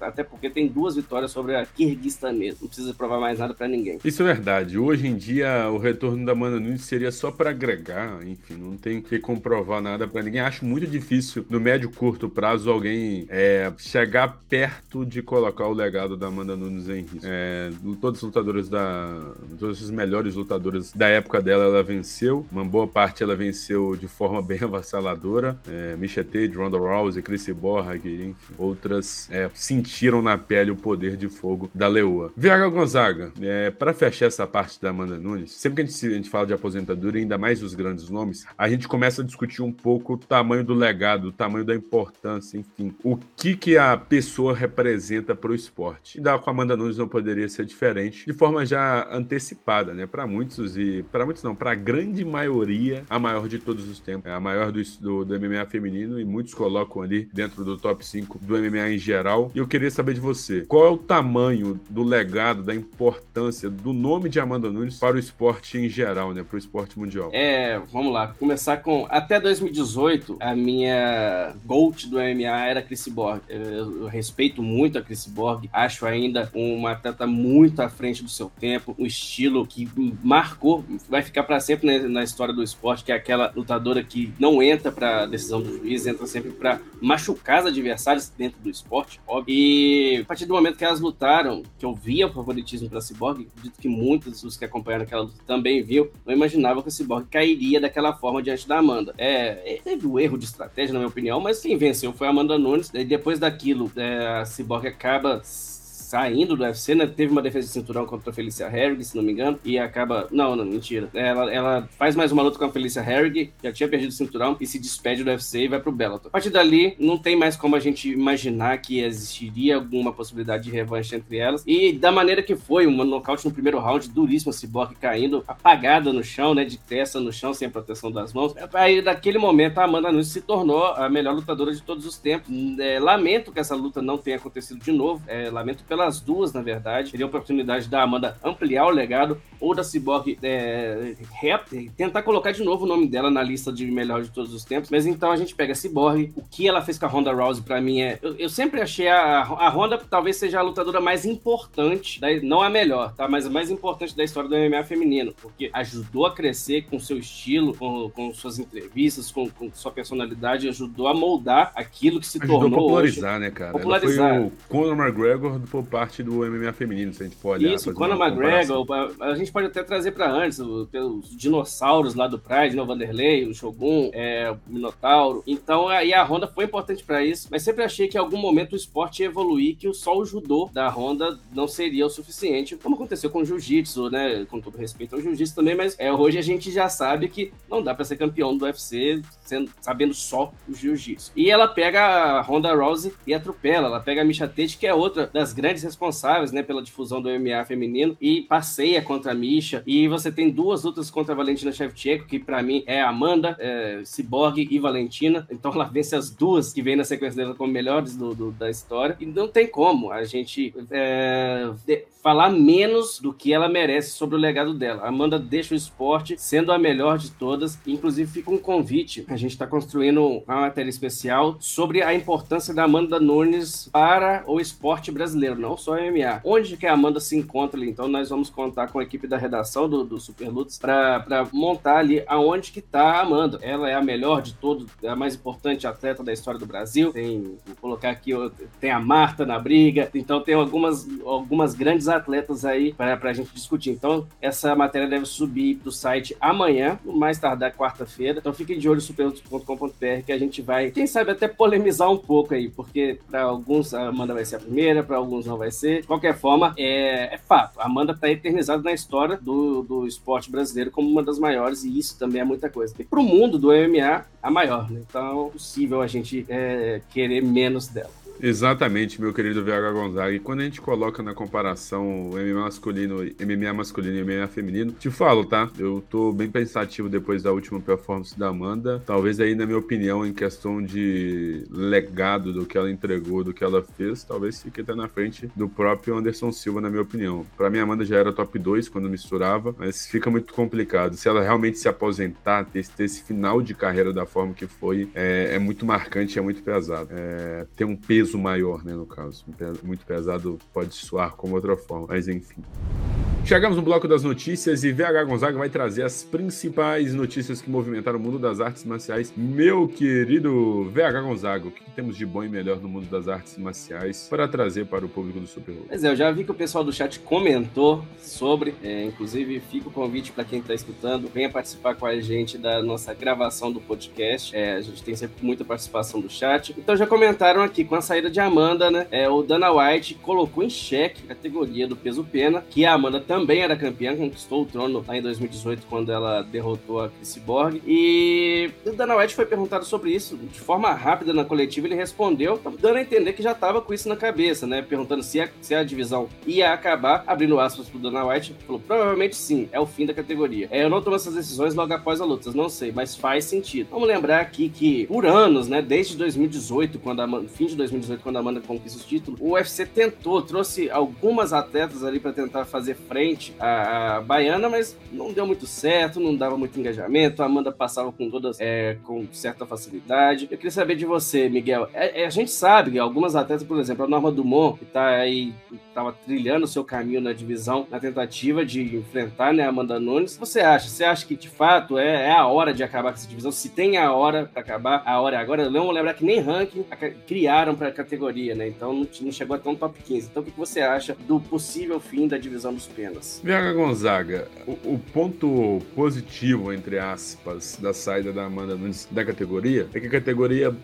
até porque tem duas vitórias sobre a Kirguistanesa. Não precisa provar mais nada para ninguém. Isso é verdade. Hoje em dia, o retorno da Amanda Nunes seria só para agregar, enfim, não tem que comprovar nada para ninguém. Acho muito difícil, no médio curto prazo, alguém é, chegar perto de colocar o legado da Amanda Nunes em risco. É, todas as lutadoras da. Todas as melhores lutadoras da época dela, ela venceu. Uma boa parte ela venceu de forma bem avassaladora. É, Misha Tate, Ronda Rousey, Chris Borg, enfim, outras é, sentiram na pele o poder de fogo da leoa. Viaga Gonzaga, é, para fechar essa parte da Amanda Nunes, sempre que a gente, a gente fala de aposentadoria, ainda mais os grandes nomes, a gente começa a discutir um pouco o tamanho do legado, o tamanho da importância, enfim, o que que a pessoa representa para o esporte. E da Amanda Nunes não poderia ser diferente, de forma já antecipada, né? Para muitos e para muitos não, para a grande maioria, a maior de todos os tempos, é a maior do, do, do MMA feminino e muitos colocam ali dentro do top 5 do MMA em geral. E eu queria saber de você, qual é o tamanho do legado, da importância do nome de Amanda Nunes para o esporte em geral, né? Para o esporte mundial? É, vamos lá, começar com até 2018, a minha GOAT do MMA era Chris Borg. Eu, eu respeito muito a Chris Borg, acho ainda uma atleta muito à frente do seu tempo, um estilo que marcou, vai ficar para sempre né, na história do esporte, que é aquela lutadora que não entra para decisão do juiz, entra sempre para machucar as adversários dentro do esporte, óbvio. E a partir do momento que elas lutaram, que eu via o favoritismo para Cyborg, acredito que muitos dos que acompanharam aquela luta também viu, não imaginava que o Cyborg cairia daquela forma diante da Amanda. É, teve um erro de estratégia, na minha opinião, mas quem venceu foi a Amanda Nunes. E depois daquilo, é, a Cyborg acaba saindo do UFC, né? Teve uma defesa de cinturão contra a Felicia Herrig, se não me engano, e acaba. Não, não, mentira. Ela, ela faz mais uma luta com a Felicia Herrig, já tinha perdido o cinturão, e se despede do UFC e vai pro Bellator. A partir dali, não tem mais como a gente imaginar que existiria alguma possibilidade de revanche entre elas. E da maneira que foi, um nocaute no primeiro round, duríssimo, Cyborg caindo, apagada no chão, né? De testa no chão, sem proteção das mãos. Aí, naquele momento, a Amanda Nunes se tornou a melhor lutadora de todos os tempos. É, lamento que essa luta não tenha acontecido de novo. É, lamento pelo pelas duas, na verdade. Teria a oportunidade da Amanda ampliar o legado ou da Cyborg é, tentar colocar de novo o nome dela na lista de melhor de todos os tempos. Mas então a gente pega a Cyborg, o que ela fez com a Ronda Rousey para mim é. Eu, eu, sempre achei a, a Ronda talvez seja a lutadora mais importante, da, não a melhor, tá? Mas a mais importante da história do MMA feminino, porque ajudou a crescer com seu estilo, com, com suas entrevistas, com, com, sua personalidade, ajudou a moldar aquilo que se ajudou tornou. Popularizar, hoje. né, cara? Popularizar. Ela foi o Conor McGregor por parte do MMA feminino, se a gente pode olhar. Isso, Conor McGregor, a, gente pode até trazer para antes, os dinossauros lá do Pride, né, o Vanderlei, o Shogun, é, o Minotauro. Então, aí a Honda foi importante para isso, mas sempre achei que em algum momento o esporte ia evoluir, que só o judô da Honda não seria o suficiente, como aconteceu com o jiu-jitsu, né, com todo respeito ao jiu-jitsu também, mas é, hoje a gente já sabe que não dá para ser campeão do UFC sendo, sabendo só o jiu-jitsu. E ela pega a Honda Rousey e atropela, ela pega a Misha Tate, que é outra das grandes responsáveis, né, pela difusão do MMA feminino, e passeia contra a Misha, e você tem duas lutas contra a Valentina Shevchenko, que para mim é Amanda, é, Cyborg e Valentina. Então ela vence as duas que vem na sequência dela como melhores do, do, da história. E não tem como a gente é, de, falar menos do que ela merece sobre o legado dela. A Amanda deixa o esporte sendo a melhor de todas. Inclusive fica um convite. A gente está construindo uma matéria especial sobre a importância da Amanda Nunes para o esporte brasileiro, não só o MMA. Onde que a Amanda se encontra ali? Então nós vamos contar com a equipe da redação do, do Super Lutz para montar ali aonde que tá a Amanda. Ela é a melhor de todos, é a mais importante atleta da história do Brasil. Tem, vou colocar aqui, tem a Marta na briga. Então tem algumas, algumas grandes atletas aí para a gente discutir. Então essa matéria deve subir do site amanhã, no mais tardar quarta-feira. Então fiquem de olho superlutz.com.br que a gente vai, quem sabe até polemizar um pouco aí, porque para alguns a Amanda vai ser a primeira, para alguns não não vai ser. De qualquer forma, é, é fato. A Amanda está eternizada na história do, do esporte brasileiro como uma das maiores, e isso também é muita coisa. E para o mundo do MMA, a maior, né? Então é possível a gente é, querer menos dela. Exatamente, meu querido VH Gonzaga. E quando a gente coloca na comparação MMA masculino, MMA masculino e MMA feminino, te falo, tá? Eu tô bem pensativo depois da última performance da Amanda. Talvez aí, na minha opinião, em questão de legado do que ela entregou, do que ela fez, talvez fique até na frente do próprio Anderson Silva, na minha opinião. Para mim, a Amanda já era top 2 quando misturava, mas fica muito complicado. Se ela realmente se aposentar, ter, ter esse final de carreira da forma que foi, é, é muito marcante, é muito pesado. É, tem um peso peso maior, né, no caso. Muito pesado pode soar como outra forma, mas enfim. Chegamos no bloco das notícias e VH Gonzaga vai trazer as principais notícias que movimentaram o mundo das artes marciais. Meu querido VH Gonzaga, o que temos de bom e melhor no mundo das artes marciais para trazer para o público do Super? Pois é, eu já vi que o pessoal do chat comentou sobre, é, inclusive fica o convite para quem está escutando, venha participar com a gente da nossa gravação do podcast. É, a gente tem sempre muita participação do chat. Então já comentaram aqui com a saída de Amanda, né? É, o Dana White colocou em xeque a categoria do peso pena, que a Amanda também era campeã, conquistou o trono lá em 2018 quando ela derrotou a Chris. E o Dana White foi perguntado sobre isso de forma rápida na coletiva. Ele respondeu, dando a entender que já estava com isso na cabeça, né? Perguntando se a, se a divisão ia acabar, abrindo aspas pro Dana White. Falou: provavelmente sim, é o fim da categoria. É, eu não tomo essas decisões logo após a luta, não sei, mas faz sentido. Vamos lembrar aqui que por anos, né? Desde 2018, quando a fim de 2018, quando a Amanda conquista o título, o UFC tentou, trouxe algumas atletas ali para tentar fazer frente a, Baiana, mas não deu muito certo, não dava muito engajamento. A Amanda passava com todas é, com certa facilidade. Eu queria saber de você, Miguel. É, é, a gente sabe que algumas atletas, por exemplo, a Norma Dumont, que está aí estava trilhando seu caminho na divisão na tentativa de enfrentar né, Amanda Nunes. Você acha? Você acha que de fato é, é a hora de acabar com essa divisão? Se tem a hora para acabar, a hora é agora. Vamos lembrar que nem ranking criaram para a categoria, né? Então não, não chegou até um top 15. Então o que você acha do possível fim da divisão dos penas? Viaga Gonzaga, o, o, ponto positivo, entre aspas, da saída da Amanda Nunes da categoria é que a categoria,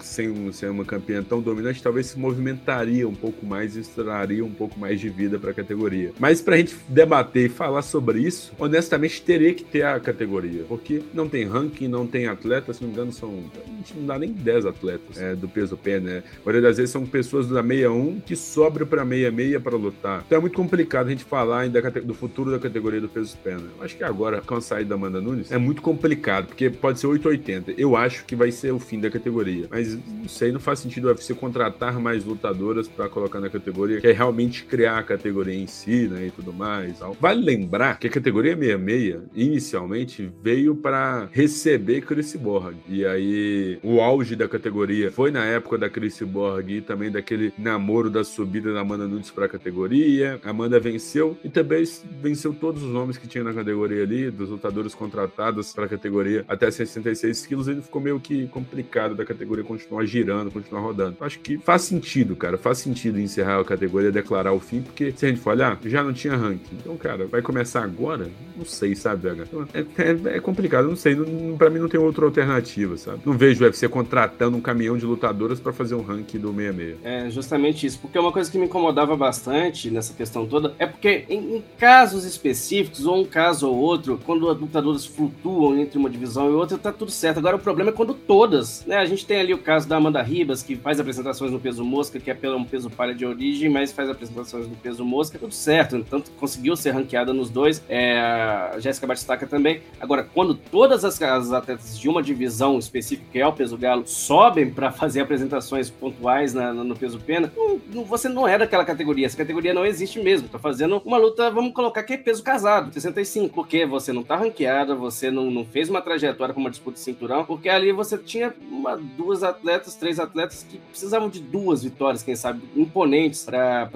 sem ser uma campeã tão dominante, talvez se movimentaria um pouco mais e traria um pouco mais de vida para a categoria. Mas para a gente debater e falar sobre isso, honestamente teria que ter a categoria, porque não tem ranking, não tem atletas, se não me engano, são. A gente não dá nem 10 atletas é, do peso pé, né? A maioria das vezes são pessoas da 61 que sobram para 66 para lutar. Então é muito complicado a gente falar ainda do futuro da categoria do peso pé, né? Eu acho que agora, com a saída da Amanda Nunes, é muito complicado, porque pode ser 880. Eu acho que vai ser o fim da categoria. Mas não sei, não faz sentido o UFC contratar mais lutadoras para colocar na categoria, que é realmente realmente criar a categoria em si, né, e tudo mais. Vale lembrar que a categoria 66 inicialmente veio para receber Chris Borg. E aí o auge da categoria foi na época da Chris Borg e também daquele namoro da subida da Amanda Nunes para a categoria. Amanda venceu e também venceu todos os nomes que tinha na categoria ali, dos lutadores contratados para a categoria até 66 quilos. Ele ficou meio que complicado da categoria continuar girando, continuar rodando. Acho que faz sentido, cara. Faz sentido encerrar a categoria, declarar declarar o fim, porque se a gente for olhar, já não tinha ranking. Então, cara, vai começar agora? Não sei, sabe, BH? Então, é, é, é, complicado, não sei. Não, pra mim não tem outra alternativa, sabe? Não vejo o UFC contratando um caminhão de lutadoras para fazer um ranking do 66. É justamente isso, porque uma coisa que me incomodava bastante nessa questão toda é porque em, em casos específicos, ou um caso ou outro, quando as lutadoras flutuam entre uma divisão e outra, tá tudo certo. Agora o problema é quando todas, né? A gente tem ali o caso da Amanda Ribas, que faz apresentações no peso mosca, que é pelo peso palha de origem, mas faz apresentações no peso mosca, tudo certo. Tanto conseguiu ser ranqueada nos dois. É, a Jéssica Batistaca também. Agora, quando todas as, as, atletas de uma divisão específica, que é o peso galo, sobem para fazer apresentações pontuais na, no peso pena, não, você não é daquela categoria. Essa categoria não existe mesmo. Tá fazendo uma luta, vamos colocar que é peso casado, 65. Porque você não tá ranqueada, você não, não fez uma trajetória com uma disputa de cinturão, porque ali você tinha uma, duas atletas, três atletas que precisavam de duas vitórias, quem sabe, imponentes para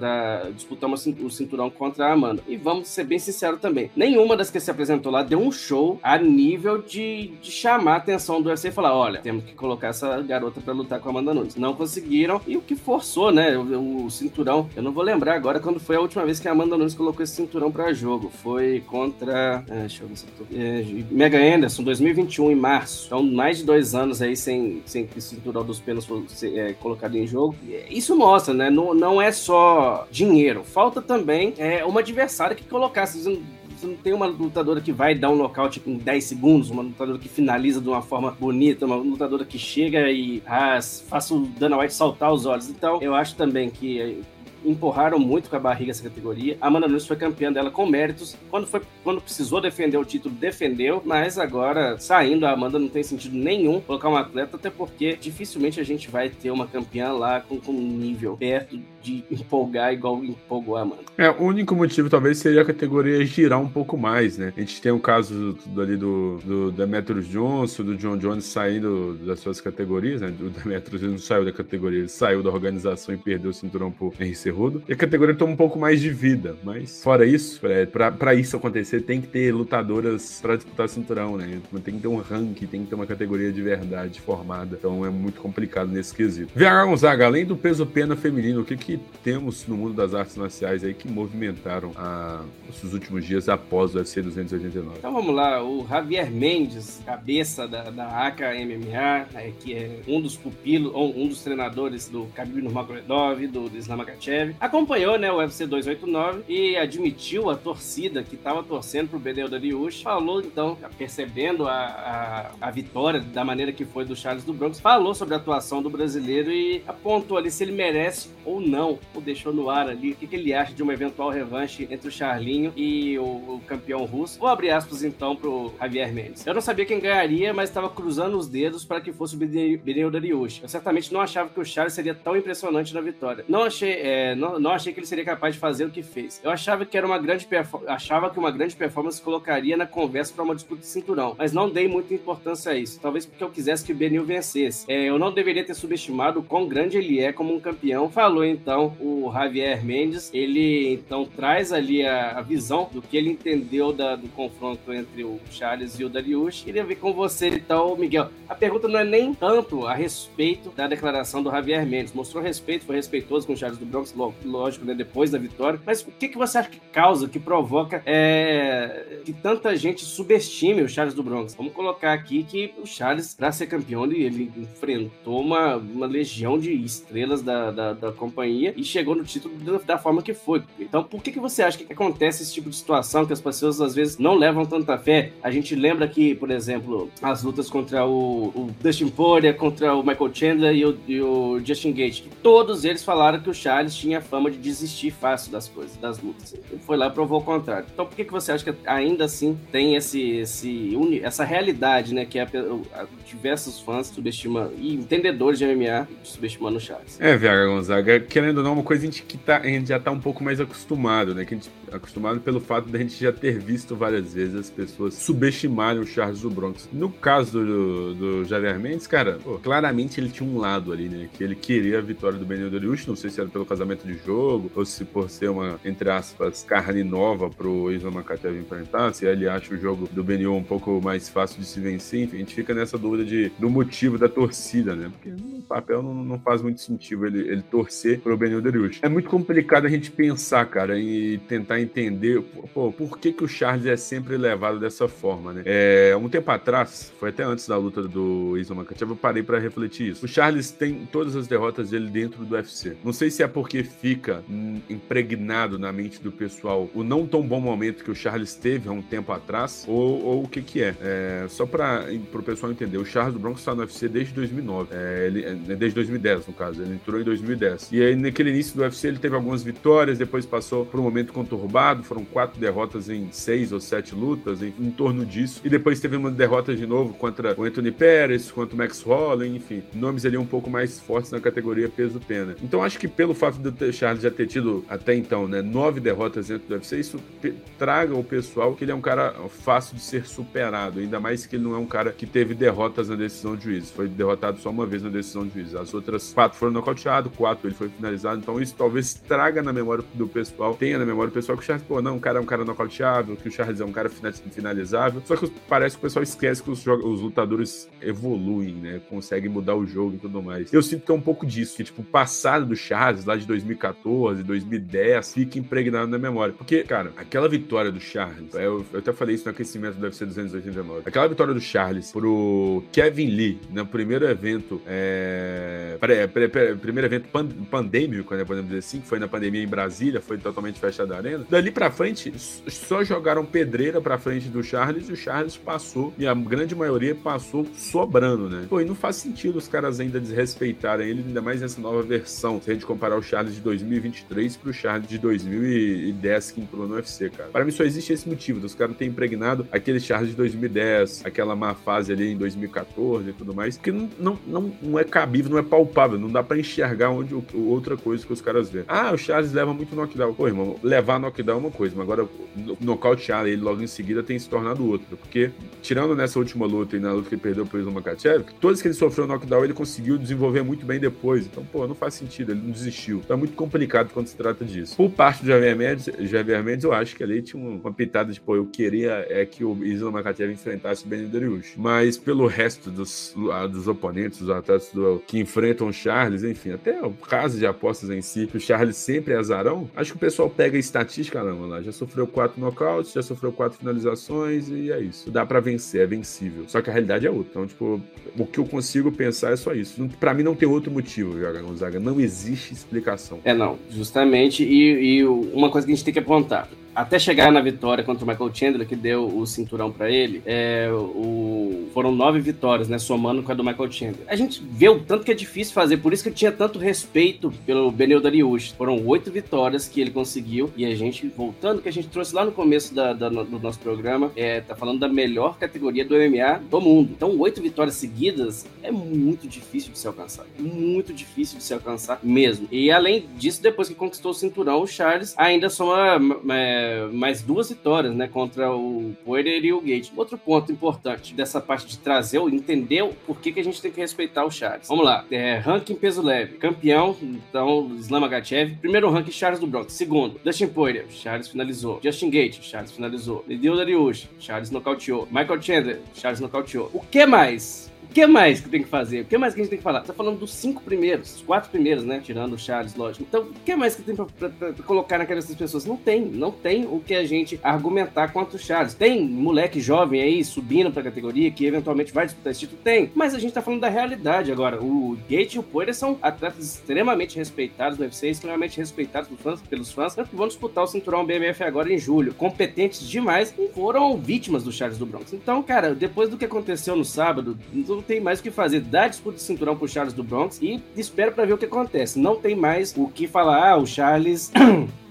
disputar o cinturão contra a Amanda. E vamos ser bem sinceros também, nenhuma das que se apresentou lá deu um show a nível de, de chamar a atenção do UFC e falar: olha, temos que colocar essa garota para lutar com a Amanda Nunes. Não conseguiram, e o que forçou, né? O, o, cinturão. Eu não vou lembrar agora quando foi a última vez que a Amanda Nunes colocou esse cinturão para jogo. Foi contra. Ah, deixa eu ver se eu tô. É, Mega Anderson, 2021, em março. Então, mais de dois anos aí sem, sem que o cinturão dos penas fosse é, colocado em jogo. Isso mostra, né? Não, não é só dinheiro, falta também é, uma adversária que colocasse. Você não tem uma lutadora que vai dar um nocaute em 10 segundos, uma lutadora que finaliza de uma forma bonita, uma lutadora que chega e ah, faça o Dana White saltar os olhos. Então, eu acho também que empurraram muito com a barriga essa categoria. A Amanda Nunes foi campeã dela com méritos. Quando, foi, quando precisou defender o título, defendeu. Mas agora, saindo, a Amanda não tem sentido nenhum colocar um atleta, até porque dificilmente a gente vai ter uma campeã lá com, com um nível perto de empolgar igual empolgou a Amanda. É, o único motivo talvez seria a categoria girar um pouco mais, né? A gente tem o caso do, ali do, do Demetrius Johnson, do John Jones saindo das suas categorias, né? O Demetrius não saiu da categoria, ele saiu da organização e perdeu o cinturão pro RC Cerrudo. E a categoria toma um pouco mais de vida. Mas fora isso, é, pra, isso acontecer, tem que ter lutadoras para disputar cinturão, né? Tem que ter um ranking, tem que ter uma categoria de verdade formada. Então é muito complicado nesse quesito. VH Gonzaga, além do peso pena feminino, o que, que temos no mundo das artes marciais aí que movimentaram a, os últimos dias após o UFC 289? Então vamos lá, o Javier Mendes, cabeça da, da ACA MMA, né, que é um dos pupilos, um dos treinadores do Khabib Nurmagomedov, do, do Islam acompanhou né, o UFC 289 e admitiu a torcida que estava torcendo pro Benel Dariush. Falou, então, percebendo a, a, a, vitória da maneira que foi do Charles do Bronx, falou sobre a atuação do brasileiro e apontou ali se ele merece ou não, ou deixou no ar ali o que, que ele acha de uma eventual revanche entre o Charlinho e o, o campeão russo. Vou abrir aspas então pro Javier Mendes. Eu não sabia quem ganharia, mas estava cruzando os dedos para que fosse o Benel Dariush. Eu certamente não achava que o Charles seria tão impressionante na vitória. Não achei. É, não, não achei que ele seria capaz de fazer o que fez. Eu achava que era uma grande achava que uma grande performance colocaria na conversa para uma disputa de cinturão, mas não dei muita importância a isso. Talvez porque eu quisesse que o Benil vencesse. É, eu não deveria ter subestimado o quão grande ele é como um campeão. Falou então o Javier Mendes. Ele então traz ali a, a visão do que ele entendeu da, do confronto entre o Charles e o Darius. Queria ver com você então, Miguel. A pergunta não é nem tanto a respeito da declaração do Javier Mendes. Mostrou respeito, foi respeitoso com o Charles do Bronx, lógico, né, depois da vitória. Mas o que, que você acha que causa, que provoca é, que tanta gente subestime o Charles do Bronx? Vamos colocar aqui que o Charles, para ser campeão, ele, ele, enfrentou uma, uma legião de estrelas da, da, da companhia e chegou no título da, forma que foi. Então, por que, que você acha que acontece esse tipo de situação que as pessoas às vezes não levam tanta fé? A gente lembra que, por exemplo, as lutas contra o, o Dustin Poirier, contra o Michael Chandler e o, e o Justin Gage, todos eles falaram que o Charles tinha fama de desistir fácil das coisas, das lutas. Ele foi lá e provou o contrário. Então por que, que você acha que ainda assim tem esse, esse essa realidade, né? Que é diversos fãs subestimando, e entendedores de MMA subestimando o Charles. É, Viaga Gonzaga, querendo ou não, uma coisa que tá, a gente já tá um pouco mais acostumado, né? Que a gente acostumado pelo fato da gente já ter visto várias vezes as pessoas subestimarem o Charles do Bronx. No caso do, do Javier Mendes, cara, pô, claramente ele tinha um lado ali, né? Que ele queria a vitória do Benio Doriush, não sei se era pelo casamento de jogo, ou se por ser uma, entre aspas, carne nova pro Isla Makachev enfrentar, se ele acha o jogo do Benio um pouco mais fácil de se vencer, enfim, a gente fica nessa dúvida de, do motivo da torcida, né? Porque no papel não, não faz muito sentido ele, ele torcer pro Benio Doriush. É muito complicado a gente pensar, cara, e tentar entender pô, por que, que o Charles é sempre levado dessa forma, né? É, um tempo atrás, foi até antes da luta do Isla Makachev, eu parei para refletir isso. O Charles tem todas as derrotas dele dentro do UFC. Não sei se é porque fica impregnado na mente do pessoal o não tão bom momento que o Charles teve há um tempo atrás, ou, ou o que que é. é só para o pessoal entender, o Charles do Bronx está no UFC desde 2009, é, ele, é, desde 2010 no caso, ele entrou em 2010. E aí naquele início do UFC ele teve algumas vitórias, depois passou por um momento conturbado, foram quatro derrotas em seis ou sete lutas, em, em torno disso, e depois teve uma derrota de novo contra o Anthony Pérez, contra o Max Holloway, enfim, nomes ali um pouco mais fortes na categoria peso-pena. Então acho que pelo fato do Charles já ter tido até então, né, nove derrotas dentro do UFC, isso traga ao pessoal que ele é um cara fácil de ser superado, ainda mais que ele não é um cara que teve derrotas na decisão de juiz. Foi derrotado só uma vez na decisão de juiz. As outras quatro foram nocauteados, quatro ele foi finalizado. Então isso talvez traga na memória do pessoal, tenha na memória do pessoal que o Charles, pô, não, o cara é um cara nocauteável, que o Charles é um cara finalizável. Só que parece que o pessoal esquece que os, os lutadores evoluem, né? Conseguem mudar o jogo e tudo mais. Eu sinto que é um pouco disso, que, tipo, o passado do Charles, lá de 2014, 2010, fica impregnado na memória. Porque, cara, aquela vitória do Charles, eu, eu até falei isso no aquecimento do UFC 289. Aquela vitória do Charles pro Kevin Lee, no primeiro evento, é, primeiro evento pandêmico, né, podemos dizer assim, que foi na pandemia em Brasília, foi totalmente fechada a arena. Dali pra frente, só jogaram pedreira pra frente do Charles e o Charles passou, e a grande maioria passou sobrando, né? Pô, e não faz sentido os caras ainda desrespeitarem ele, ainda mais nessa nova versão, se a gente comparar o Charles de 2023 pro Charles de 2010 que entrou no UFC, cara. Para mim só existe esse motivo, dos caras terem impregnado aquele Charles de 2010, aquela má fase ali em 2014 e tudo mais, que não, não, não, não é cabível, não é palpável, não dá para enxergar onde outra coisa que os caras vê. Ah, o Charles leva muito knockdown. Pô, irmão, levar knockdown é uma coisa, mas agora nocautear ele logo em seguida tem se tornado outra. Porque, tirando nessa última luta e na luta que ele perdeu pro Islam Makachev, todos que ele sofreu knockdown ele conseguiu desenvolver muito bem depois. Então, pô, não faz sentido, ele não desistiu. É muito complicado quando se trata disso. Por parte do Javier Mendes, Javier Mendes eu acho que ali tinha uma pitada de, pô, eu queria é que o Islam Makachev enfrentasse o Benny Dariush. Mas pelo resto dos, dos oponentes, dos atletas do, que enfrentam o Charles, enfim, até o caso de apostas em si, o Charles sempre é azarão, acho que o pessoal pega a estatística, não, lá, já sofreu quatro nocautes, já sofreu quatro finalizações e é isso. Dá para vencer, é vencível. Só que a realidade é outra. Então, tipo, o que eu consigo pensar é só isso. Para mim não tem outro motivo, Gonzaga. Não existe explicação. É, não, justamente. E, e uma coisa que a gente tem que apontar até chegar na vitória contra o Michael Chandler, que deu o cinturão para ele, é, o, foram nove vitórias, né? Somando com a do Michael Chandler. A gente vê o tanto que é difícil fazer, por isso que eu tinha tanto respeito pelo Benel Dariush. Foram oito vitórias que ele conseguiu, e a gente, voltando, que a gente trouxe lá no começo da, da, do nosso programa, é, tá falando da melhor categoria do MMA do mundo. Então, oito vitórias seguidas é muito difícil de se alcançar. Muito difícil de se alcançar mesmo. E além disso, depois que conquistou o cinturão, o Charles ainda soma. É, mais duas vitórias, né, contra o Poirier e o Gate. Outro ponto importante dessa parte de trazer, entender o porquê que a gente tem que respeitar o Charles. Vamos lá, é, ranking peso leve, campeão, então, Islam Agachev. Primeiro ranking, Charles do Bronx. Segundo, Dustin Poirier, Charles finalizou. Justin Gate, Charles finalizou. Lidio Dariush, Charles nocauteou. Michael Chandler, Charles nocauteou. O que mais? Que mais que tem que fazer? O que mais que a gente tem que falar? Tá falando dos cinco primeiros, os quatro primeiros, né? Tirando o Charles, lógico. Então, o que mais que tem pra, pra, pra colocar naquelas pessoas? Não tem, não tem o que a gente argumentar quanto o Charles. Tem moleque jovem aí subindo pra categoria que eventualmente vai disputar esse título? Tem. Mas a gente tá falando da realidade agora. O Gate e o Poirier são atletas extremamente respeitados no UFC, extremamente respeitados pelos fãs, pelos fãs que vão disputar o cinturão BMF agora em julho. Competentes demais e foram vítimas do Charles do Bronx. Então, cara, depois do que aconteceu no sábado, não tem mais o que fazer. Dá disputa de cinturão pro Charles do Bronx e espera para ver o que acontece. Não tem mais o que falar. Ah, o Charles.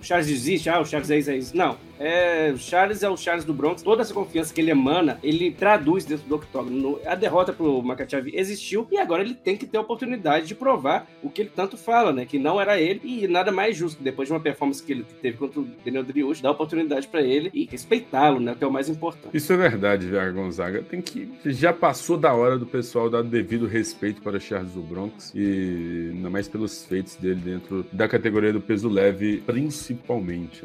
Charles desiste. Ah, o Charles é isso, é isso. Não é, o Charles é o Charles do Bronx. Toda essa confiança que ele emana, ele traduz dentro do octógono. A derrota pro Makachev existiu e agora ele tem que ter a oportunidade de provar o que ele tanto fala, né? Que não era ele e nada mais justo. Depois de uma performance que ele teve contra o Daniel Driush, dar oportunidade para ele e respeitá-lo, né? Que é o mais importante. Isso é verdade, Viar Gonzaga. Tem que. Já passou da hora do pessoal dar devido respeito para o Charles do Bronx e ainda mais pelos feitos dele dentro da categoria do peso leve, principalmente,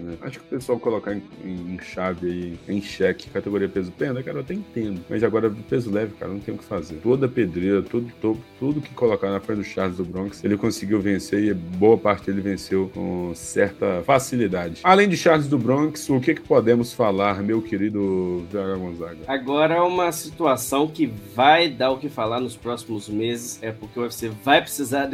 né? Acho que o pessoal colocar em em, chave aí, em xeque, categoria peso pena, cara, eu até entendo. Mas agora, peso leve, cara, não tem o que fazer. Toda pedreira, todo topo, tudo que colocar na frente do Charles do Bronx, ele conseguiu vencer e boa parte ele venceu com certa facilidade. Além de Charles do Bronx, o que, que podemos falar, meu querido VH Gonzaga? Agora é uma situação que vai dar o que falar nos próximos meses, é porque o UFC vai precisar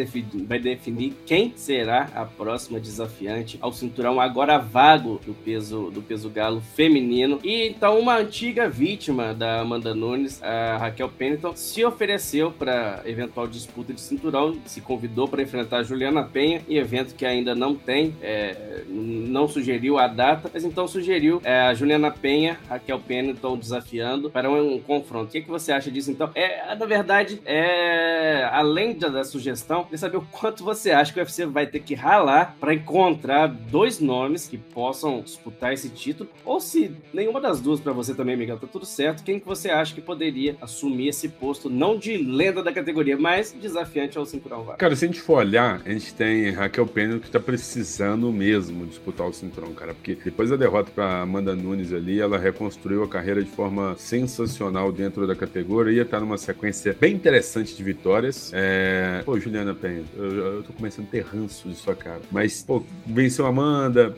vai definir quem será a próxima desafiante ao cinturão agora vago do peso do peso galo feminino. E então uma antiga vítima da Amanda Nunes, a Raquel Pennington, se ofereceu para eventual disputa de cinturão, se convidou para enfrentar Juliana Penha, em evento que ainda não tem, é, não sugeriu a data, mas então sugeriu é, a Juliana Penha, Raquel Pennington desafiando para um, um confronto. O que, que você acha disso então? É, na verdade, é, além da, da sugestão, de saber o quanto você acha que o UFC vai ter que ralar para encontrar dois nomes que possam disputar esse título, ou se nenhuma das duas para você também, Miguel, tá tudo certo, quem que você acha que poderia assumir esse posto, não de lenda da categoria, mas desafiante ao cinturão vaga? Cara, se a gente for olhar, a gente tem Raquel Pena que tá precisando mesmo disputar o cinturão, cara, porque depois da derrota para Amanda Nunes ali, ela reconstruiu a carreira de forma sensacional dentro da categoria, tá numa sequência bem interessante de vitórias. É... Pô, Juliana Penha, eu, eu tô começando a ter ranço de sua cara, mas, pô, venceu a Amanda,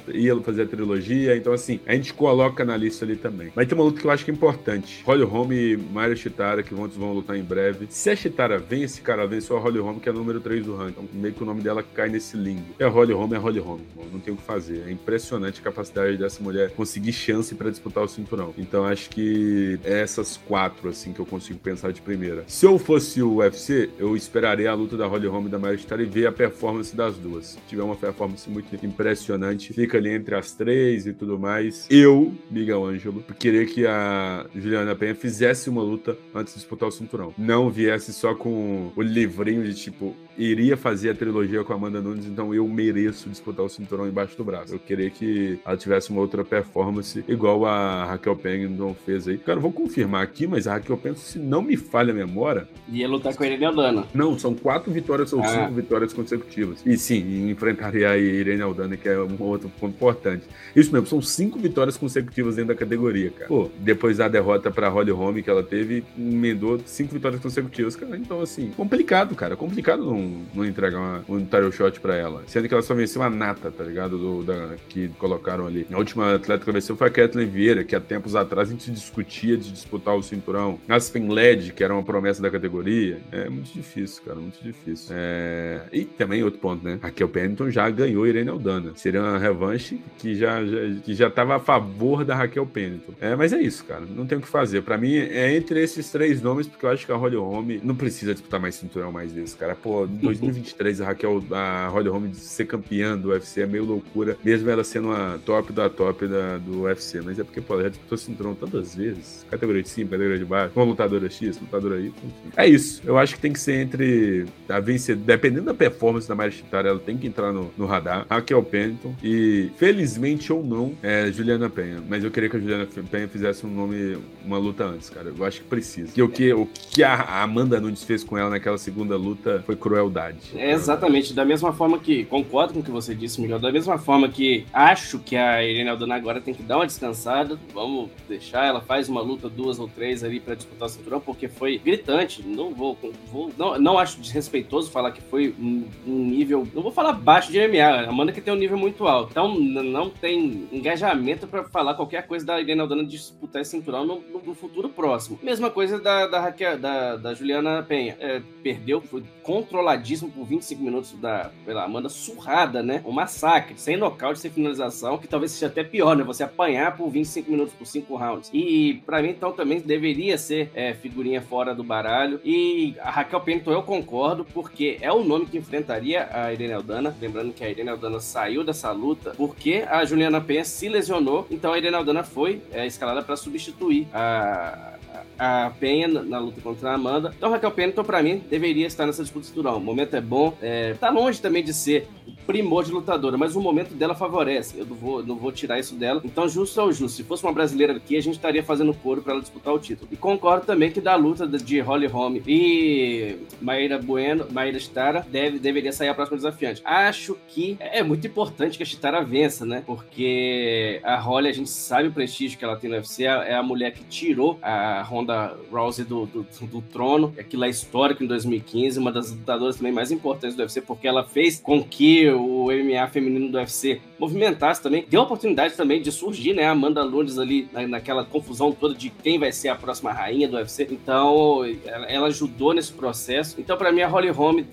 ia fazer a trilogia, então assim, a gente coloca na lista ali também. Mas tem uma luta que eu acho que é importante. Holly Holm e Mayra Chitara, que vão, vão lutar em breve. Se a Chitara vence, cara, venceu a Holly Holm, que é a número 3 do ranking. Então, meio que o nome dela cai nesse limbo. É Holly Holm, é Holly Holm. Não tem o que fazer. É impressionante a capacidade dessa mulher conseguir chance para disputar o cinturão. Então acho que é essas quatro, assim, que eu consigo pensar de primeira. Se eu fosse o UFC, eu esperaria a luta da Holly Holm e da Mayra Chitara e ver a performance das duas. Se tiver uma performance muito impressionante, fica ali entre as três e tudo mais. Eu, Miguel Ângelo, queria que a Juliana Penha fizesse uma luta antes de disputar o cinturão. Não viesse só com o livrinho de tipo, iria fazer a trilogia com a Amanda Nunes, então eu mereço disputar o cinturão embaixo do braço. Eu queria que ela tivesse uma outra performance igual a Raquel Pennington fez aí. Cara, eu vou confirmar aqui, mas a Raquel Pennington, se não me falha a memória... Ia lutar com a Irene Aldana. Não, são quatro vitórias ou ah. cinco vitórias consecutivas. E sim, enfrentaria a Irene Aldana, que é um outro ponto importante. Isso mesmo, são cinco vitórias consecutivas dentro da categoria, cara. Pô, depois da derrota pra Holly Holm que ela teve, emendou cinco vitórias consecutivas, cara. Então, assim, complicado, cara. Complicado não não, entregar uma, um title shot pra ela. Sendo que ela só venceu a nata, tá ligado? Do, da, que colocaram ali. A última atleta que venceu foi a Kathleen Vieira, que há tempos atrás a gente discutia de disputar o cinturão. Aspen Led, que era uma promessa da categoria. É muito difícil, cara, muito difícil. É... E também outro ponto, né? A Kel Pennington já ganhou Irene Aldana. Seria uma revanche que já, já, que já tava a favor da Raquel Pennington. É, mas é isso, cara. Não tem o que fazer. Pra mim, é entre esses três nomes, porque eu acho que a Holly Holm não precisa disputar mais cinturão mais vezes, cara. Pô, 2023 a Raquel, a Holly Holm ser campeã do UFC é meio loucura, mesmo ela sendo a top da top da, do UFC. Mas é porque, pô, ela já disputou cinturão tantas vezes. Categoria de cima, categoria de baixo, uma lutadora X, lutadora Y, enfim. É isso. Eu acho que tem que ser entre a vencer, dependendo da performance da Mari Chitara, ela tem que entrar no, no radar. Raquel Pennington e, felizmente ou não, é Juliana Penha. Mas eu queria que a Juliana Penha fizesse um nome, uma luta antes, cara. Eu acho que precisa. Que o que, o que a Amanda Nunes fez com ela naquela segunda luta foi crueldade é exatamente, da mesma forma que, concordo com o que você disse, Miguel, da mesma forma que acho que a Irene Aldana agora tem que dar uma descansada, vamos deixar, ela faz uma luta, duas ou três ali para disputar o cinturão, porque foi gritante, não vou, vou não, não acho desrespeitoso falar que foi um, um, nível, não vou falar baixo de MMA, a Amanda que tem um nível muito então não tem engajamento para falar qualquer coisa da Irene Aldana disputar esse cinturão no, no, futuro próximo. Mesma coisa da, da, Raquel, da, da Juliana Penha, é, perdeu, foi controladíssimo por 25 minutos da pela Amanda surrada, né? Um massacre, sem nocaute, sem finalização, que talvez seja até pior, né? Você apanhar por 25 minutos, por 5 rounds. E para mim, então, também deveria ser é, figurinha fora do baralho. E a Raquel Pennington eu concordo, porque é o nome que enfrentaria a Irene Aldana. Lembrando que a Irene Aldana saiu dessa luta porque a Juliana Penha se lesionou. Então a Irene Aldana foi é, escalada para substituir a a Penha na luta contra a Amanda. Então, Raquel Pennington, para mim, deveria estar nessa disputa cinturão. O momento é bom. É, tá longe também de ser primor de lutadora, mas o momento dela favorece. Eu não vou, não vou tirar isso dela. Então, justo é o justo. Se fosse uma brasileira aqui, a gente estaria fazendo coro para ela disputar o título. E concordo também que da luta de Holly Holm e Maíra Bueno, Maíra Chitara, deve, deveria sair a próxima desafiante. Acho que é muito importante que a Chitara vença, né? Porque a Holly, a gente sabe o prestígio que ela tem no UFC, é a mulher que tirou a Ronda Rousey do, do, do trono. Aquilo é histórico em 2015, uma das lutadoras também mais importantes do UFC, porque ela fez com que o MMA feminino do UFC movimentasse também, deu a oportunidade também de surgir, né? A Amanda Nunes ali na, naquela confusão toda de quem vai ser a próxima rainha do UFC. Então, ela, ela ajudou nesse processo. Então, para mim, a Holly Holm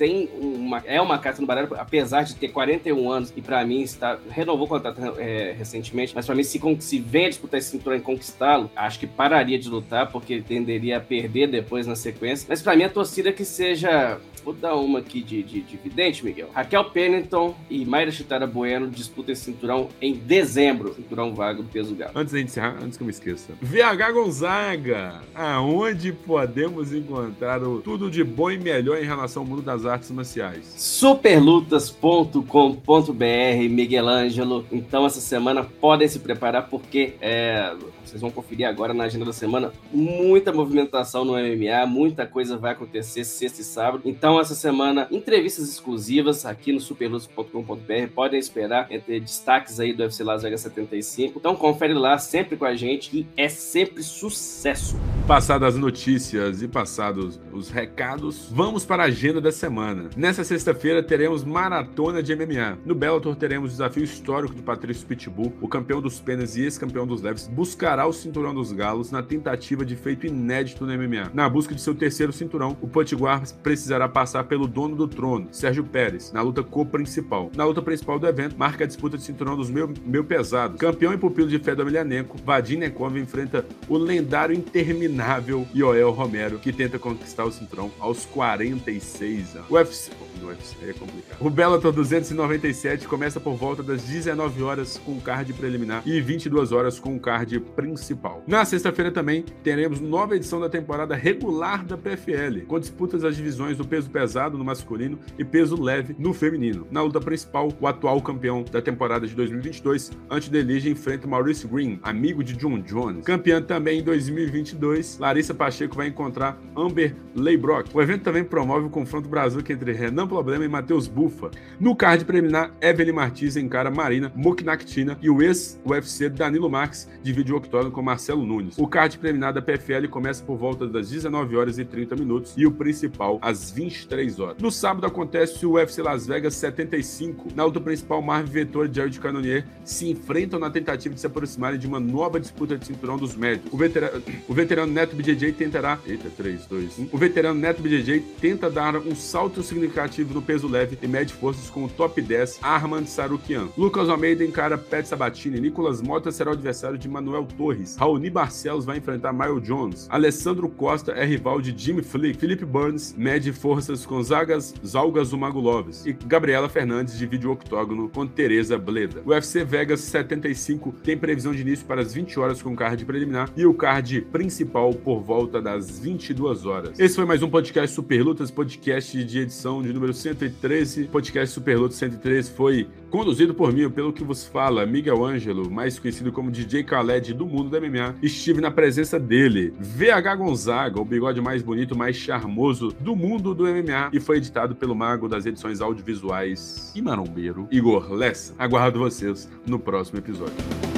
tem uma, é uma carta no baralho, apesar de ter 41 anos e para mim está renovou o contrato é, recentemente, mas para mim se, se vem a disputar esse cinturão e conquistá-lo, acho que pararia de lutar porque tenderia a perder depois na sequência. Mas para mim a torcida que seja Vou dar uma aqui de, de, de vidente, Miguel. Raquel Pennington e Mayra Chitara Bueno disputam esse cinturão em dezembro. Cinturão vago do peso galo. Antes de encerrar, antes que eu me esqueça. VH Gonzaga, aonde podemos encontrar o tudo de bom e melhor em relação ao mundo das artes marciais? Superlutas.com.br, Miguel Ângelo. Então, essa semana podem se preparar porque é, vocês vão conferir agora na agenda da semana muita movimentação no MMA, muita coisa vai acontecer sexta e sábado. Então, essa semana, entrevistas exclusivas aqui no superlutas.com.br. Podem esperar entre destaques aí do UFC Las Vegas 75. Então, confere lá sempre com a gente que é sempre sucesso. Passadas as notícias e passados os recados, vamos para a agenda da semana. Nessa sexta-feira teremos maratona de MMA. No Bellator teremos desafio histórico de Patrício Pitbull, o campeão dos penas e ex-campeão dos leves, buscará o cinturão dos galos na tentativa de feito inédito no MMA. Na busca de seu terceiro cinturão, o Potiguar precisará passar pelo dono do trono, Sérgio Pérez, na luta co-principal. Na luta principal do evento, marca a disputa de cinturão dos meio, meio pesados. Campeão e pupilo de Fedor Emelianenko, Vadim Nekov enfrenta o lendário interminável Yoel Romero, que tenta conquistar o cinturão aos 46 anos. O UFC, do UFC é complicado. O Bellator 297 começa por volta das 19 horas com o card preliminar e 22 horas com o card principal. Na sexta-feira também teremos nova edição da temporada regular da PFL, com disputas das divisões do peso pesado no masculino e peso leve no feminino. Na luta principal, o atual campeão da temporada de 2022, Antidelige enfrenta Maurice Green, amigo de John Jones. Campeã também em 2022, Larissa Pacheco vai encontrar Amber Leibrock. O evento também promove o confronto Brasil entre Renan Problema e Matheus Bufa. No card preliminar, Evelyn Martins encara Marina Moknaktina e o ex-UFC Danilo Marques divide o octógono com Marcelo Nunes. O card preliminar da PFL começa por volta das 19 horas e 30 minutos e o principal às 23 horas. No sábado acontece o UFC Las Vegas 75. Na luta principal, Marvin Vettori e Jared Cannonier se enfrentam na tentativa de se aproximarem de uma nova disputa de cinturão dos médios. O veterano, o veterano Neto BJJ tentará. Eita, 3, 2, 1. O veterano Neto BJJ tenta dar um salto significativo no peso leve e mede forças com o top 10 Armand Sarukian. Lucas Almeida encara Pat Sabatini. Nicolas Mota será o adversário de Manuel Torres. Raoni Barcelos vai enfrentar Miles Jones. Alessandro Costa é rival de Jimmy Flick. Felipe Burns mede forças com Zagas Zalgas Umaguloves. E Gabriela Fernandes divide o octógono com Teresa Bleda. O UFC Vegas 75 tem previsão de início para as 20 horas com card preliminar e o card principal por volta das 22 horas. Esse foi mais um podcast Super Lutas, podcast de edição de número 113. Podcast Super Lutas 113 foi conduzido por mim, pelo que vos fala, Miguel Ângelo, mais conhecido como DJ Khaled do mundo do MMA. Estive na presença dele, VH Gonzaga, o bigode mais bonito, mais charmoso do mundo do MMA, e foi editado pelo mago das edições audiovisuais e marombeiro, Igor Lessa. Aguardo vocês no próximo episódio.